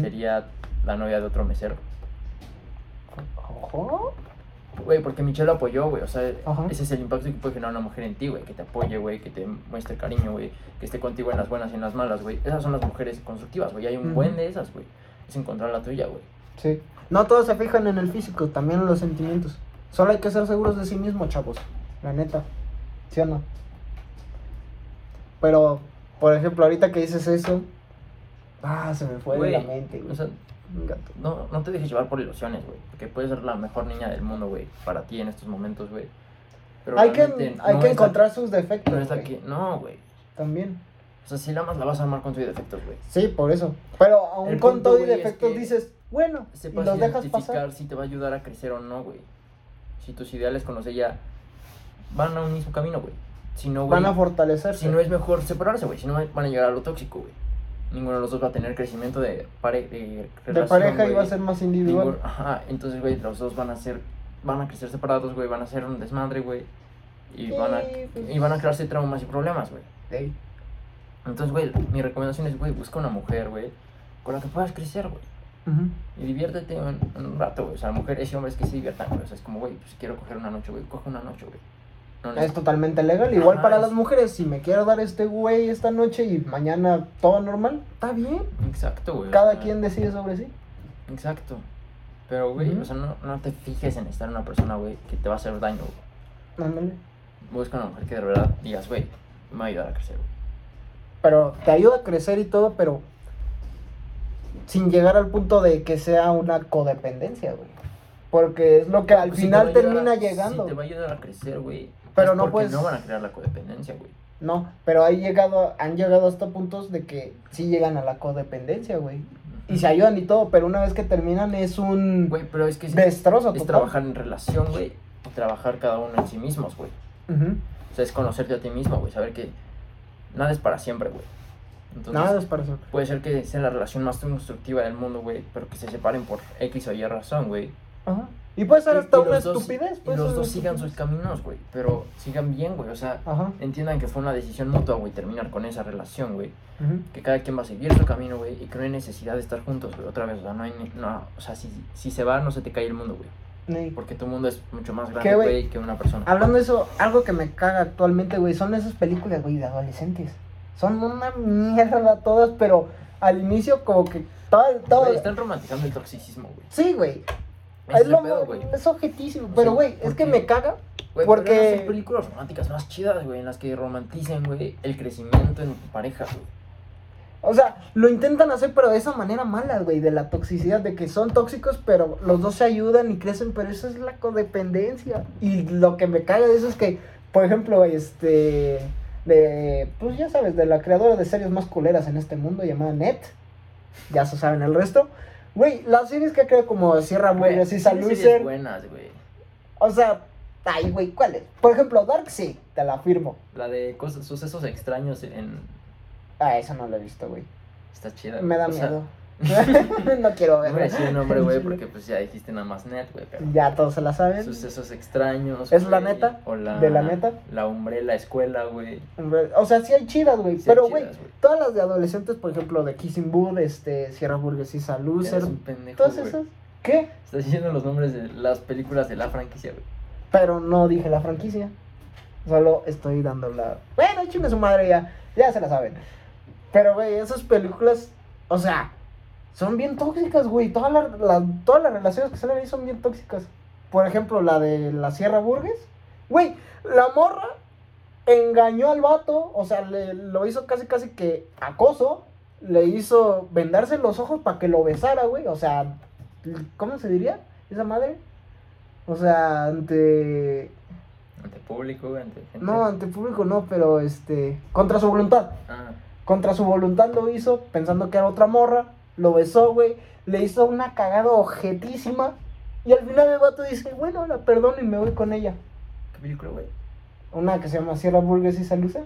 sería la novia de otro mesero. Ojo. Güey, porque Michelle lo apoyó, güey. O sea, ese es el impacto que puede generar una mujer en ti, güey. Que te apoye, güey. Que te muestre cariño, güey. Que esté contigo en las buenas y en las malas, güey. Esas son las mujeres constructivas, güey. Hay un buen de esas, güey. Es encontrar la tuya, güey. Sí. No todos se fijan en el físico, también en los sentimientos. Solo hay que ser seguros de sí mismo, chavos. La neta. ¿Sí o no? Pero, por ejemplo, ahorita que dices eso. Ah, se me fue de la mente, güey. O sea, no, no te dejes llevar por ilusiones, güey. Porque puedes ser la mejor niña del mundo, güey. Para ti en estos momentos, güey. Pero hay que, hay no que encontrar sus defectos. No güey. No, güey. También. O sea, si la amas, la vas a amar con sus defectos, güey. Sí, por eso. Pero aún con todo y es defectos que dices, bueno, y los dejas pasar. si te va a ayudar a crecer o no, güey. Si tus ideales con los de ella van a un mismo camino, güey. Si no, güey. Van a fortalecerse. Si no es mejor separarse, güey. Si no van a llegar a lo tóxico, güey. Ninguno de los dos va a tener crecimiento de, pare de, de relación, pareja güey. iba a ser más individual. Ningún- Ajá, entonces, güey, los dos van a ser, van a crecer separados, güey, van a ser un desmadre, güey. Y van a, Sí, pues. y van a crearse traumas y problemas, güey. Ey. Entonces, güey, mi recomendación es, güey, busca una mujer, güey, con la que puedas crecer, güey. Y diviértete un, un rato, güey. O sea, mujeres y hombres que se diviertan, güey. O sea, es como, güey, pues quiero coger una noche, güey. Coge una noche, güey. No Es totalmente legal. Igual para es- las mujeres, si me quiero dar este güey esta noche y mañana todo normal, está bien. Exacto, güey. o Cada sea, quien decide sobre sí. Exacto. Pero, güey, o sea, no, no te fijes en estar una persona, güey, que te va a hacer daño, güey. Ándale. Busca una mujer que de verdad digas, güey, me va a ayudar a crecer, güey. Pero te ayuda a crecer y todo, pero sin llegar al punto de que sea una codependencia, güey. Porque es lo que al Pues final termina a- llegando. Sí, te va a ayudar a crecer, güey. Pero es no puedes- no van a crear la codependencia, güey. No, pero hay llegado, han llegado hasta puntos de que sí llegan a la codependencia, güey. Y se ayudan y todo, pero una vez que terminan es un Güey, pero es que es, destrozo es total. trabajar en relación, güey. Y trabajar cada uno en sí mismos, güey. Ujú. O sea, es conocerte a ti mismo, güey. Saber que nada es para siempre, güey. Entonces, Nada es para siempre. puede ser que sea la relación más constructiva del mundo, güey, pero que se separen por X o Y razón, güey. Ajá. Y puede ser Y- hasta y una dos- estupidez. Y puede los dos sigan sus caminos, güey, pero sigan bien, güey, o sea, Ajá. entiendan que fue una decisión mutua, güey, terminar con esa relación, güey. Que cada quien va a seguir su camino, güey, y que no hay necesidad de estar juntos, güey, otra vez, o sea, no hay, no, o sea, si, si se va, no se te cae el mundo, güey, Sí. porque tu mundo es mucho más ¿Qué, grande, güey, que una persona. Hablando de eso, algo que me caga actualmente, güey, son esas películas, güey, de adolescentes. Son una mierda todas, pero al inicio como que todo, todo... Están romantizando el toxicismo, güey. Sí, güey. Es, es lo pedo, güey. es objetísimo. Pero, güey, es que me caga. Porque- películas románticas más chidas, güey, en las que romanticen, güey, el crecimiento en tu pareja, güey. O sea, lo intentan hacer, pero de esa manera mala, güey, de la toxicidad, de que son tóxicos, pero los dos se ayudan y crecen, pero eso es la codependencia. Y lo que me caga de eso es que, por ejemplo, este, de, pues ya sabes, de la creadora de series más culeras en este mundo, llamada Net, ya se saben el resto. Güey, las series que ha creado como Sierra tiene series Loser, buenas, güey. o sea, ay, güey, ¿cuáles? Por ejemplo, Dark sí, te la firmo. La de cosas, sucesos extraños en... Ah, eso no lo he visto, güey. Está chida. Me da o sea, miedo. no quiero No verlo. voy a decir el nombre, güey, porque pues ya dijiste nada más net, güey. Ya todos se la saben. Sucesos extraños. ¿Es la neta? O la... ¿De la neta? La umbrella escuela, güey. O sea, sí hay chidas, güey. Sí, pero, güey, todas las de adolescentes, por ejemplo, de Kissing Booth, este, Sierra Burguesisa Loser, Eres un pendejo, todas esas. ¿Qué? Estás diciendo los nombres de las películas de la franquicia, güey. Pero no dije la franquicia. Solo estoy dando la. Bueno, chingue su madre ya. Ya se la saben. Pero, güey, esas películas, o sea, son bien tóxicas, güey. Todas las la- todas las relaciones que salen ahí son bien tóxicas. Por ejemplo, la de la Sierra Burgues. Güey, la morra engañó al vato. O sea, le, lo hizo casi, casi que acoso. Le hizo vendarse los ojos para que lo besara, güey. O sea, ¿cómo se diría? Esa madre. O sea, ante Ante público, güey, ante gente. no, ante público no, pero este. Contra su voluntad. Ah, Contra su voluntad lo hizo, pensando que era otra morra. Lo besó, güey. Le hizo una cagada objetísima. Y al final el vato dice, bueno, la perdono y me voy con ella. ¿qué película, güey? Una que se llama Sierra Burgues y Salusa.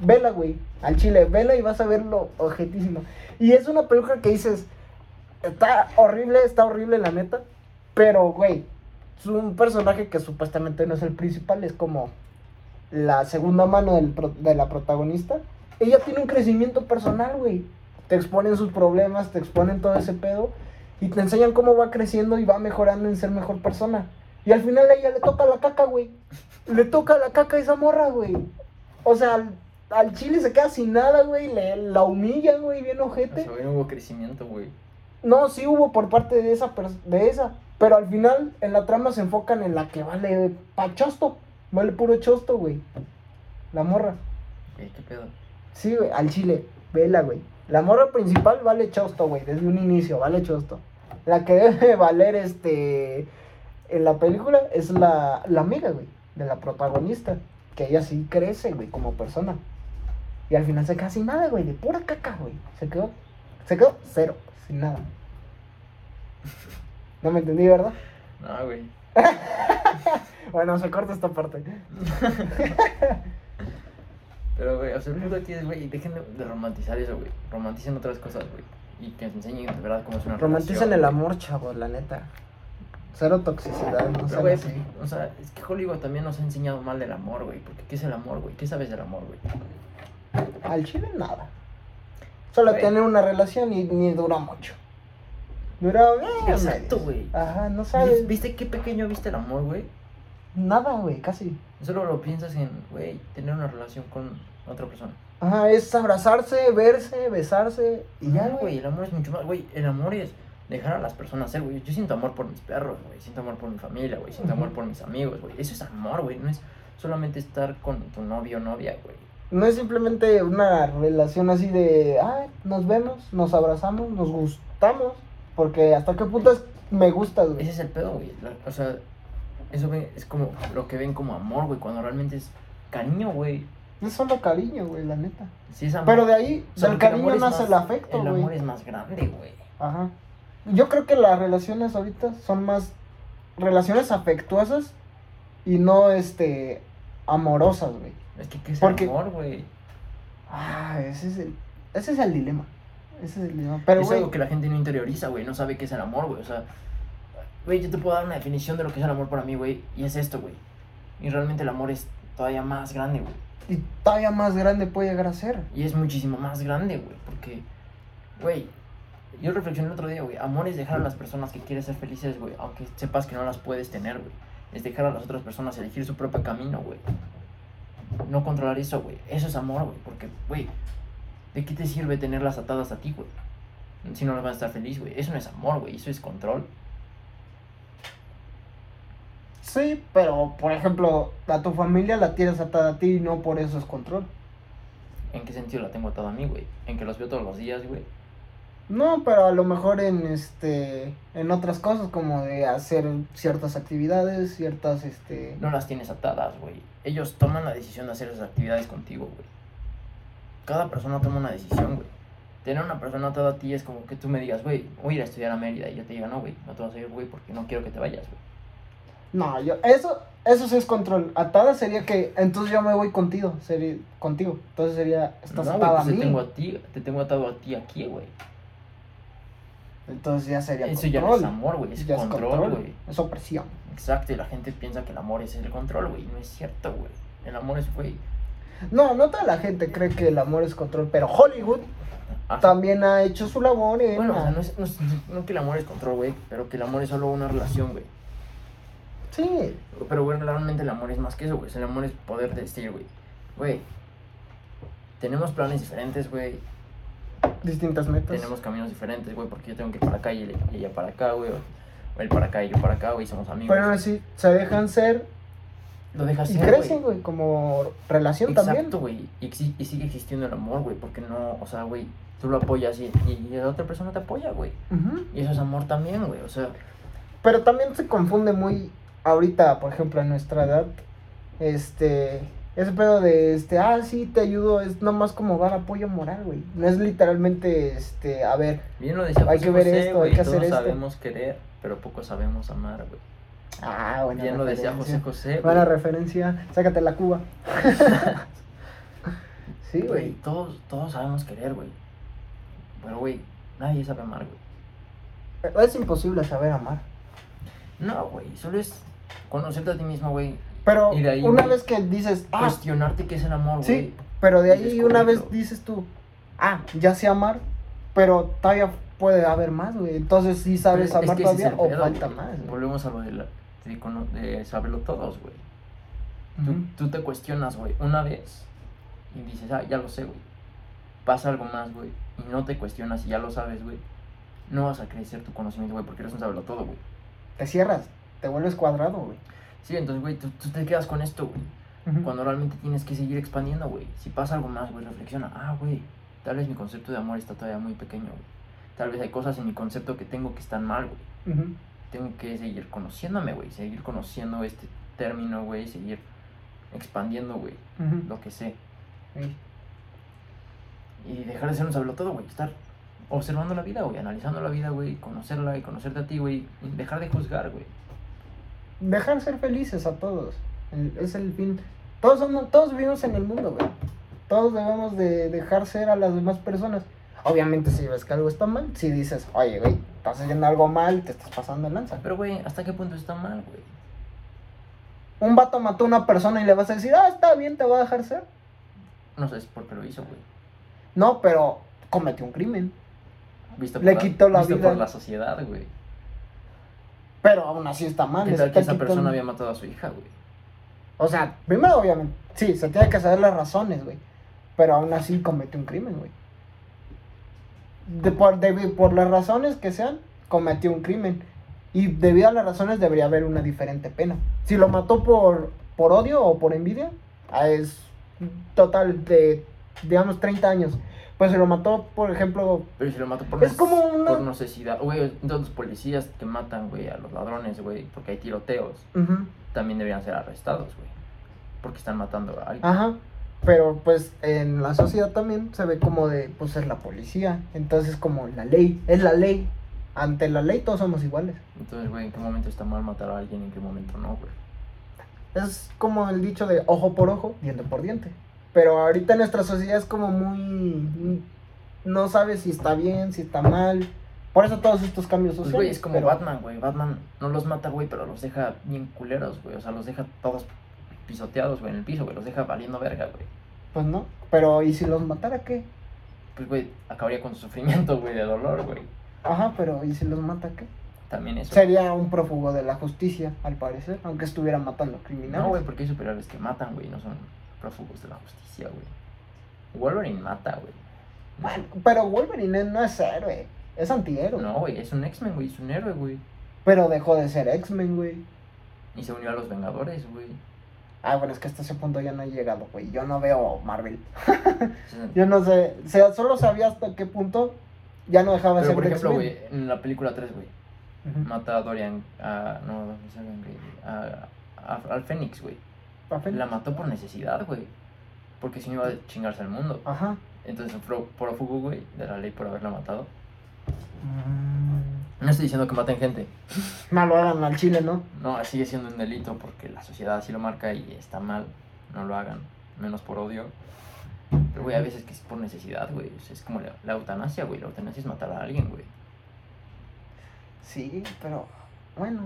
Vela, güey. Al chile, vela y vas a verlo objetísimo. Y es una película que dices, está horrible, está horrible la neta. Pero, güey, es un personaje que supuestamente no es el principal, es como la segunda mano del de la protagonista. Ella tiene un crecimiento personal, güey. Te exponen sus problemas, te exponen todo ese pedo y te enseñan cómo va creciendo y va mejorando en ser mejor persona. Y al final a ella le toca la caca, güey. Le toca la caca a esa morra, güey. O sea, al, al chile se queda sin nada, güey. Le, la humillan, güey, bien O ojete. sea, güey, no hubo crecimiento, güey. No, sí hubo por parte de esa, de esa. Pero al final, en la trama se enfocan en la que vale pa' chosto. Vale puro chosto, güey. La morra. Güey, ¿Qué pedo? Sí, güey, al chile. Vela, güey. La morra principal vale chosto, güey. Desde un inicio, vale chosto. La que debe valer, este... En la película es la, la amiga, güey. De la protagonista. Que ella sí crece, güey, como persona. Y al final se queda sin nada, güey. De pura caca, güey. Se quedó... Se quedó cero. Sin nada. No me entendí, ¿verdad? No, güey. Bueno, se corta esta parte. Pero, güey, o sea, el punto aquí es, güey, dejen de, de romantizar eso, güey. Romanticen otras cosas, güey. Y que nos enseñen de verdad cómo es una Romanticen el amor, chavos, la neta. Cero toxicidad, no sean güey, así. o sea, es que Hollywood también nos ha enseñado mal el amor, güey. Porque, ¿qué es el amor, güey? ¿Qué sabes del amor, güey? Al chile nada. Solo Güey. tener una relación y ni dura mucho. Dura. eh, Exacto, güey. Ajá, no sabes. ¿Viste qué pequeño viste el amor, güey? Nada, güey, casi. Solo lo piensas en, güey, tener una relación con otra persona. Ajá, es abrazarse, verse, besarse y ya, No, güey. güey, el amor es mucho más, güey, el amor es dejar a las personas ser, güey. Yo siento amor por mis perros, güey, siento amor por mi familia, güey, siento amor por mis amigos, güey. Eso es amor, güey, no es solamente estar con tu novio o novia, güey. No es simplemente una relación así de, ah, nos vemos, nos abrazamos, nos gustamos. Porque hasta qué punto es me gustas, Ese güey. es el pedo, güey. O sea, eso es como lo que ven como amor, güey, cuando realmente es cariño, güey. Es solo cariño, güey, la neta. Sí es amor. Pero de ahí, O sea, del el cariño es nace más- el afecto, El amor güey. es más grande, güey. Ajá. Yo creo que las relaciones ahorita son más relaciones afectuosas y no, este, amorosas, güey. Es que, ¿qué es Porque- el amor, güey? Ah, ese es el, ese es el dilema. Ese es el dilema. Pero, es güey, algo que la gente no interioriza, güey. No sabe qué es el amor, güey. O sea, güey, yo te puedo dar una definición de lo que es el amor para mí, güey. Y es esto, güey. Y realmente el amor es todavía más grande, güey. y todavía más grande puede llegar a ser. Y es muchísimo más grande, güey. Porque, güey, yo reflexioné el otro día, güey. Amor es dejar a las personas que quieres ser felices, güey. Aunque sepas que no las puedes tener, güey. Es dejar a las otras personas elegir su propio camino, güey. No controlar eso, güey. Eso es amor, güey. Porque, güey, ¿de qué te sirve tenerlas atadas a ti, güey? Si no las vas a estar feliz, güey. Eso no es amor, güey. Eso es control. Sí, pero por ejemplo, a tu familia la tienes atada a ti y no por eso es control. ¿En qué sentido la tengo atada a mí, güey? En que los veo todos los días, güey. No, pero a lo mejor en este en otras cosas como de hacer ciertas actividades, ciertas este No las tienes atadas, güey. Ellos toman la decisión de hacer esas actividades contigo, güey. Cada persona toma una decisión, güey. Tener una persona atada a ti es como que tú me digas, güey, voy a ir a estudiar a Mérida. Y yo te diga, no, güey, no te vas a ir, güey, porque no quiero que te vayas, güey. No, yo eso eso sí es control. Atada sería que entonces yo me voy contigo, sería contigo. Entonces sería estás no, pues a te mí. tengo a ti, te tengo atado a ti aquí, güey. Entonces ya sería Eso control. ya no es amor, güey, es Ya control, güey. Es opresión. Exacto, y la gente piensa que el amor es el control, güey. No es cierto, güey. El amor es, güey. No, no toda la gente cree que el amor es control, pero Hollywood ajá. también ha hecho su labor en Bueno, o sea, no es, no es- no que el amor es control, güey, pero que el amor es solo una relación, güey. Sí, Pero, güey, realmente el amor es más que eso, güey. El amor es poder decir, güey. Güey, tenemos planes diferentes, güey. distintas metas. Tenemos caminos diferentes, güey, porque yo tengo que ir para acá y y ella para acá, güey. O él para acá y yo para acá, güey, somos amigos. Pero así se dejan ser Lo dejas y ser, crecen, güey, como relación Exacto, güey. Y, y sigue existiendo el amor, güey, porque no, o sea, güey, tú lo apoyas y, y, y la otra persona te apoya, güey. también. Y eso es amor también, güey, o sea, Pero también se confunde muy ahorita, por ejemplo, a nuestra edad, este, ese pedo de, este, ah, sí, te ayudo, es nomás como dar apoyo moral, güey. No es literalmente, este, a ver, bien lo decía Hay que ver José, esto, hay que hacer todos esto. sabemos querer, pero poco sabemos amar, güey. ah, buena Bien lo decía José. José. Buena referencia, sácate la cuba. sí, Güey, güey. todos, todos sabemos querer, güey. Pero, güey, nadie sabe amar, güey. Es imposible saber amar. No, güey, solo es conocerte a ti mismo, güey. Pero Y de ahí, una vez que dices, ah, Cuestionarte qué es el amor, güey. Sí, pero de ahí una vez dices tú, ah, ya sé amar, pero todavía puede haber más, güey. Entonces sí sabes Pero es- es amar que es todavía o pedo, falta güey. más. güey. Volvemos a lo de, la, de, cono- de saberlo todos, güey. Tú, tú te cuestionas, güey, una vez y dices, ah, ya lo sé, güey. Pasa algo más, güey, y no te cuestionas y ya lo sabes, güey. No vas a crecer tu conocimiento, güey, porque eres un saberlo todo, güey. Te cierras, te vuelves cuadrado, güey. Sí, entonces, güey, tú, tú te quedas con esto, güey. Cuando realmente tienes que seguir expandiendo, güey. Si pasa algo más, güey, reflexiona. Ah, güey, tal vez mi concepto de amor está todavía muy pequeño, güey. Tal vez hay cosas en mi concepto que tengo que están mal, güey. Tengo que seguir conociéndome, güey. Seguir conociendo este término, güey. Seguir expandiendo, güey. Lo que sé. Sí. Y dejar de ser un todo, güey. Estar observando la vida, güey. Analizando la vida, güey. Conocerla y conocerte a ti, güey. Dejar de juzgar, güey. Dejar ser felices a todos. El- es el fin. Todos somos, todos vivimos en el mundo, güey. Todos debemos de dejar ser a las demás personas. Obviamente si ves que algo está mal, si dices, oye, güey, estás haciendo algo mal, te estás pasando de lanza. Pero, güey, ¿hasta qué punto está mal, güey? Un vato mató a una persona y le vas a decir, ah, está bien, te va a dejar ser. No sé por qué lo hizo, güey. No, pero cometió un crimen. Visto Le por quitó la visto vida. por la sociedad, güey. Pero aún así está mal. ¿Qué le tal que esa persona había matado a su hija, güey? O sea, primero obviamente, sí, se tiene que saber las razones, güey. Pero aún así cometió un crimen, güey. De por, de- por las razones que sean, cometió un crimen. Y debido a las razones debería haber una diferente pena. Si lo mató por, por odio o por envidia, ah, es total de, digamos, 30 años. Pues si lo mató, por ejemplo, Pero si lo mató por, Es como una- por necesidad. Güey, entonces los policías que matan, güey, a los ladrones, güey, porque hay tiroteos, también deberían ser arrestados, güey. Porque están matando a alguien. Ajá. Pero pues en la sociedad también se ve como de, pues es la policía. Entonces como la ley, es la ley. Ante la ley todos somos iguales. Entonces, güey, ¿en qué momento está mal matar a alguien y en qué momento no, güey? Es como el dicho de ojo por ojo, diente por diente. Pero ahorita nuestra sociedad es como muy... No sabe si está bien, si está mal. Por eso todos estos cambios Pues, sociales. güey, es como pero- Batman, güey. Batman no los mata, güey, pero los deja bien culeros, güey. O sea, los deja todos pisoteados, güey, en el piso, güey. Los deja valiendo verga, güey. Pues no. Pero ¿y si los matara qué? Pues, güey, acabaría con su sufrimiento, güey, de dolor, güey. Ajá, pero ¿y si los mata qué? También eso. Sería un prófugo de la justicia, al parecer, aunque estuviera matando criminales. No, güey, porque hay superhéroes que matan, güey, no son prófugos de la justicia, güey. Wolverine mata, güey. Bueno, pero Wolverine no es héroe, es antihéroe. No, güey, es un X-Men, güey, es un héroe, güey. Pero dejó de ser X-Men, güey. Y se unió a los Vengadores, güey. Ah, bueno, es que hasta ese punto ya no he llegado, güey. Yo no veo Marvel. Yo no sé. O sea, solo sabía hasta qué punto ya no dejaba de ser por ejemplo, güey, en la película 3, güey, mata a Dorian, a... No, no sé, a, a- al Fénix, güey. La mató por necesidad, güey. Porque si no iba a chingarse al mundo. Ajá. Entonces, pro- prófugo, güey, de la ley por haberla matado. Mm. No estoy diciendo que maten gente. No lo hagan al chile, ¿no? No, sigue siendo un delito porque la sociedad así lo marca y está mal. No lo hagan. Menos por odio. Pero, güey, a veces que es por necesidad, güey. O sea, es como la, la eutanasia, güey. La eutanasia es matar a alguien, güey. Sí, pero bueno.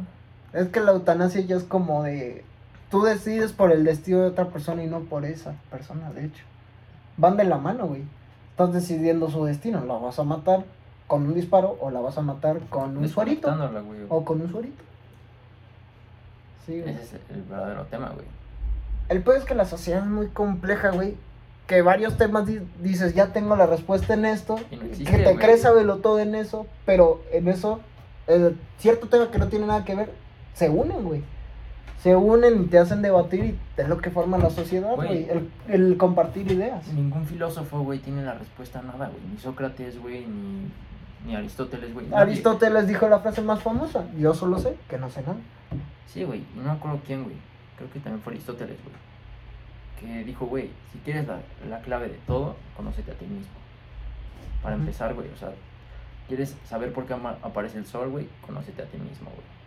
Es que la eutanasia ya es como de. Tú decides por el destino de otra persona y no por esa persona, de hecho. Van de la mano, güey. Estás decidiendo su destino. ¿La vas a matar con un disparo o la vas a matar con un suerito? O con un suerito. Sí, güey. Ese es el verdadero tema, güey. El peor es que la sociedad es muy compleja, güey. Que varios temas di- dices, ya tengo la respuesta en esto. Y no existe, que te güey. crees saberlo todo en eso. Pero en eso, eh, cierto tema que no tiene nada que ver, se unen, güey. Se unen y te hacen debatir y es lo que forma la sociedad, Güey. El, el compartir ideas. Ningún filósofo, güey, tiene la respuesta a nada, güey. Ni Sócrates, güey, ni, ni Aristóteles, güey. Aristóteles dijo la frase más famosa. Yo solo sé que no sé nada. Sí, güey, y no me acuerdo quién, güey. Creo que también fue Aristóteles, güey. Que dijo, güey, si quieres la, la clave de todo, conócete a ti mismo. Para empezar, güey, o sea, quieres saber por qué aparece el sol, güey, conócete a ti mismo, güey.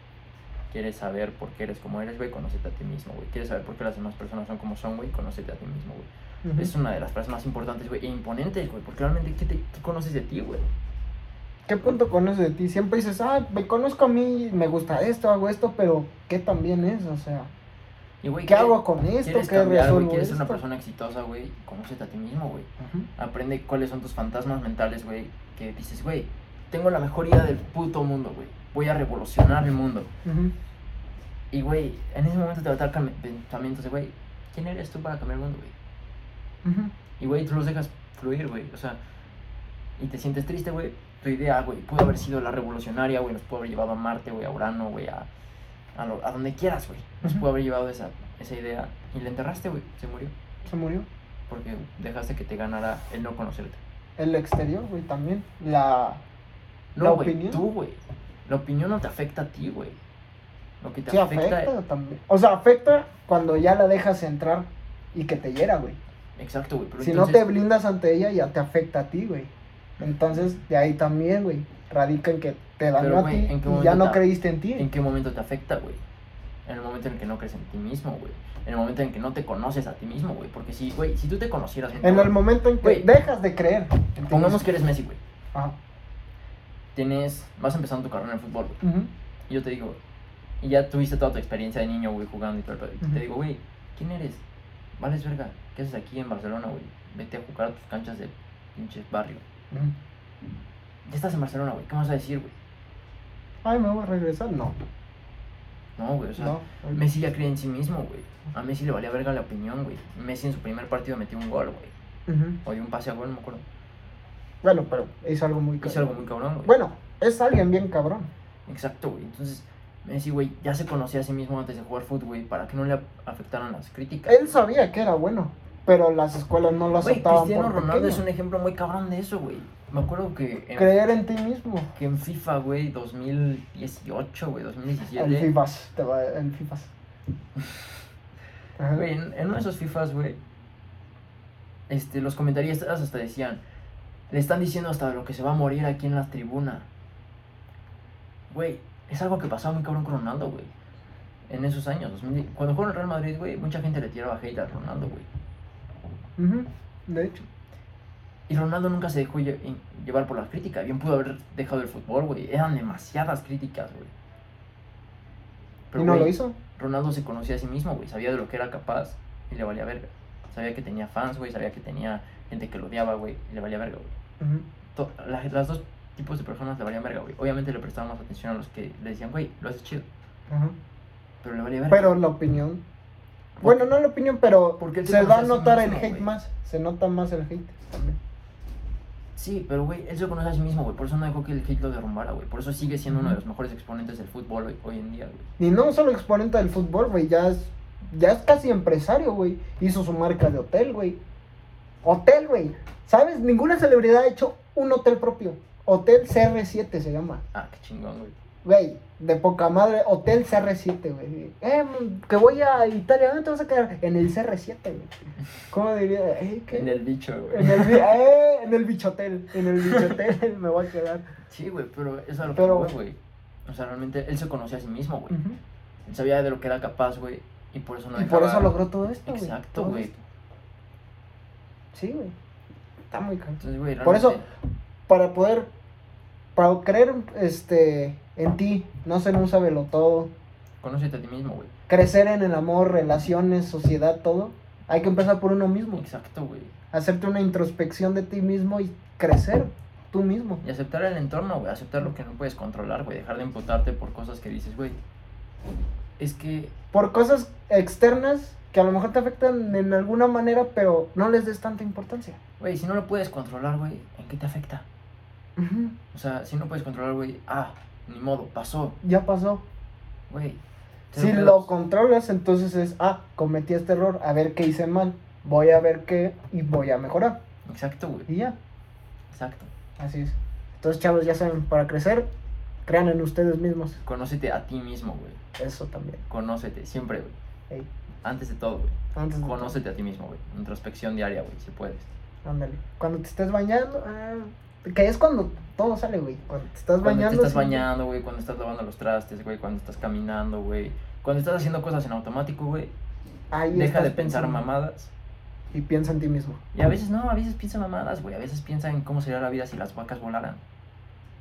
Quieres saber por qué eres como eres, güey, conócete a ti mismo, güey. Quieres saber por qué las demás personas son como son, güey, conócete a ti mismo, güey. Es una de las frases más importantes, güey, e imponentes, güey, porque realmente, ¿qué, te, qué conoces de ti, güey? ¿Qué punto conoces de ti? Siempre dices, ah, me conozco a mí, me gusta esto, hago esto, pero ¿qué también es? O sea, Y, güey, ¿qué hago con esto? ¿Quieres ¿Qué cambiar, ¿Quieres ser una persona exitosa, güey? Conócete a ti mismo, güey. Aprende cuáles son tus fantasmas mentales, güey. Que dices, güey, tengo la mejor idea del puto mundo, güey. Voy a revolucionar el mundo. Y, güey, en ese momento te va a dar pensamientos de, güey, ¿quién eres tú para cambiar el mundo, güey? Y, güey, tú los dejas fluir, güey. O sea, y te sientes triste, güey. Tu idea, güey, pudo haber sido la revolucionaria, güey. Nos pudo haber llevado a Marte, güey, a Urano, güey, a, a, lo- a donde quieras, güey. Nos pudo haber llevado esa, esa idea. Y la enterraste, güey. Se murió. Se murió. Porque dejaste que te ganara el no conocerte. El exterior, güey, también. La... No, ¿La opinión? tú, güey. La opinión no te afecta a ti, güey. Lo que te Sí, afecta, afecta también. O sea, afecta cuando ya la dejas entrar y que te hiera, güey. Exacto, güey. Pero Si entonces, no te blindas ante ella, ya te afecta a ti, güey. Entonces, de ahí también, güey, radica en que te dañó a ti ¿en qué y ya no te- creíste en ti. ¿En qué momento te afecta, güey? En el momento en el que no crees en ti mismo, güey. En el momento en que no te conoces a ti mismo, güey. Porque si, güey, si tú te conocieras... En el momento en que Güey. dejas de creer. en Pongamos que eres Messi, güey. Ajá. Tienes... Vas empezando tu carrera en el fútbol. Ujú. Y yo te digo... Y ya tuviste toda tu experiencia de niño, güey, jugando y todo el pedo. Y Ujú. te digo, güey, ¿quién eres? Vales verga. ¿Qué haces aquí en Barcelona, güey? Vete a jugar a tus canchas de pinches barrio. Ya estás en Barcelona, güey. ¿Qué vas a decir, güey? Ay, me voy a regresar. No. No, güey, o sea, no. Messi ya cree en sí mismo, güey. A Messi le valía verga la opinión, güey. Messi en su primer partido metió un gol, güey. Ujú. O dio un pase a gol, no me acuerdo. Bueno, pero es algo muy Hizo algo muy cabrón, güey. Bueno, es alguien bien cabrón. Exacto, güey. Entonces, Messi, güey, ya se conocía a sí mismo antes de jugar fútbol, güey, para que no le afectaran las críticas. Él sabía que era bueno, pero las escuelas no lo Güey, aceptaban Cristiano por Ronaldo es un ejemplo muy cabrón de eso, güey. Me acuerdo que en, Creer en ti mismo. que en FIFA, güey, 2018, güey, El 2017. FIFAs, te va, el FIFAs. Güey, en, en uno de esos FIFAs, güey, este, los comentaristas hasta decían, le están diciendo hasta lo que se va a morir aquí en la tribuna. Güey, es algo que pasaba muy cabrón con Ronaldo, güey. En esos años, 2000 cuando jugó en el Real Madrid, güey, mucha gente le tiraba hate a Ronaldo, güey. Ujú, De hecho. Y Ronaldo nunca se dejó lle- llevar por la crítica. Bien pudo haber dejado el fútbol, güey. Eran demasiadas críticas, güey. y no lo hizo. Ronaldo se conocía a sí mismo, güey. Sabía de lo que era capaz y le valía verga. Sabía que tenía fans, güey. Sabía que tenía gente que lo odiaba, güey. Y le valía verga, güey. Ujú. To- la- las dos tipos de personas le valían verga, güey. Obviamente le prestaban más atención a los que le decían, güey, lo haces chido. Ajá. Pero le valía verga. Pero la opinión. Bueno, no la opinión, pero Porque se va a sí notar el hate más. Se nota más el hate también. Sí, pero güey, él se conoce a sí mismo, güey. Por eso no dejó que el hate lo derrumbara, güey. Por eso sigue siendo uno de los mejores exponentes del fútbol hoy, hoy en día, güey. Y no solo exponente del fútbol, güey, ya es, ya es casi empresario, güey. Hizo su marca de hotel, güey. Hotel, güey. ¿Sabes? Ninguna celebridad ha hecho un hotel propio. Hotel CR7 se llama. Ah, qué chingón, güey. Güey, de poca madre. Hotel CR7, güey. Eh, que voy a Italia. ¿Dónde te vas a quedar? En el CR7, güey. ¿Cómo diría? Eh, ¿qué? En el bicho, güey. En el, eh, en el bichotel. En el bichotel me voy a quedar. Sí, güey, pero eso es a lo Pero- que güey. O sea, realmente él se conocía a sí mismo, güey. Él sabía de lo que era capaz, güey. Y por eso no Y por eso logró todo esto, güey. Exacto, güey. Sí, güey. Está muy güey, Por eso- para poder, para creer este, en ti, no ser un sabelo todo, Conócete a ti mismo, güey. crecer en el amor, relaciones, sociedad, todo, hay que empezar por uno mismo. Exacto, güey. Hacerte una introspección de ti mismo y crecer tú mismo. Y aceptar el entorno, güey. Aceptar lo que no puedes controlar, güey. Dejar de imputarte por cosas que dices, güey. Es que Por cosas externas que a lo mejor te afectan en alguna manera, pero no les des tanta importancia. Güey, si no lo puedes controlar, güey, ¿en qué te afecta? Ujú. O sea, si no puedes controlar, güey, ah, ni modo, pasó, Ya pasó. güey. Si lo controlas, entonces es, ah, cometí este error, a ver qué hice mal, voy a ver qué y voy a mejorar. Exacto, güey, Y ya. exacto. Así es. Entonces, chavos, ya saben, para crecer, crean en ustedes mismos. Conócete a ti mismo, güey. Eso también. Conócete, siempre, güey. Ey, Antes de todo, güey. antes de todo. Conócete a ti mismo, güey. Introspección diaria, güey, si puedes. Ándale. Cuando te estés bañando, ah, que es cuando todo sale, güey. Cuando te estás Cuando bañando. te estás sí. bañando, güey, cuando estás lavando los trastes, güey, cuando estás caminando, güey. Cuando estás haciendo cosas en automático, güey. Ahí Deja de pensar pensando. mamadas. Y piensa en ti mismo. Y a veces no, a veces piensa mamadas, güey. A veces piensa en cómo sería la vida si las vacas volaran.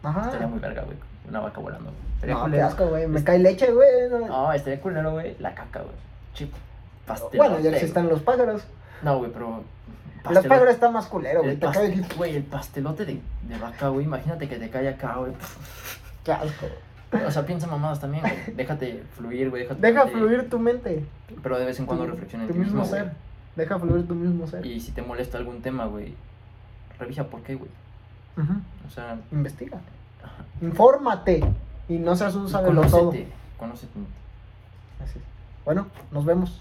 Ajá. Estaría muy verga, güey. Una vaca volando. Estaría No, qué asco, güey. Me Es- cae leche, güey. No, estaría culero, güey. La caca, güey. Chip. Bueno, ya existen los pájaros. No, güey, pero. Los pájaros está más culero, güey. El, Te cae güey, el pastelote de, de vaca, güey. Imagínate que te cae acá, güey. Qué asco. O sea, piensa mamadas también, güey. Déjate fluir, güey. Déjate Deja fluir tu mente. Pero de vez en cuando reflexiona en tu mismo, mismo güey. ser. Deja fluir tu mismo ser. Y si te molesta algún tema, güey, revisa por qué, güey. Ujú. O sea, Investiga. ajá. Infórmate. Y no seas un sabelo todo. Conócete. Así es. Bueno, nos vemos.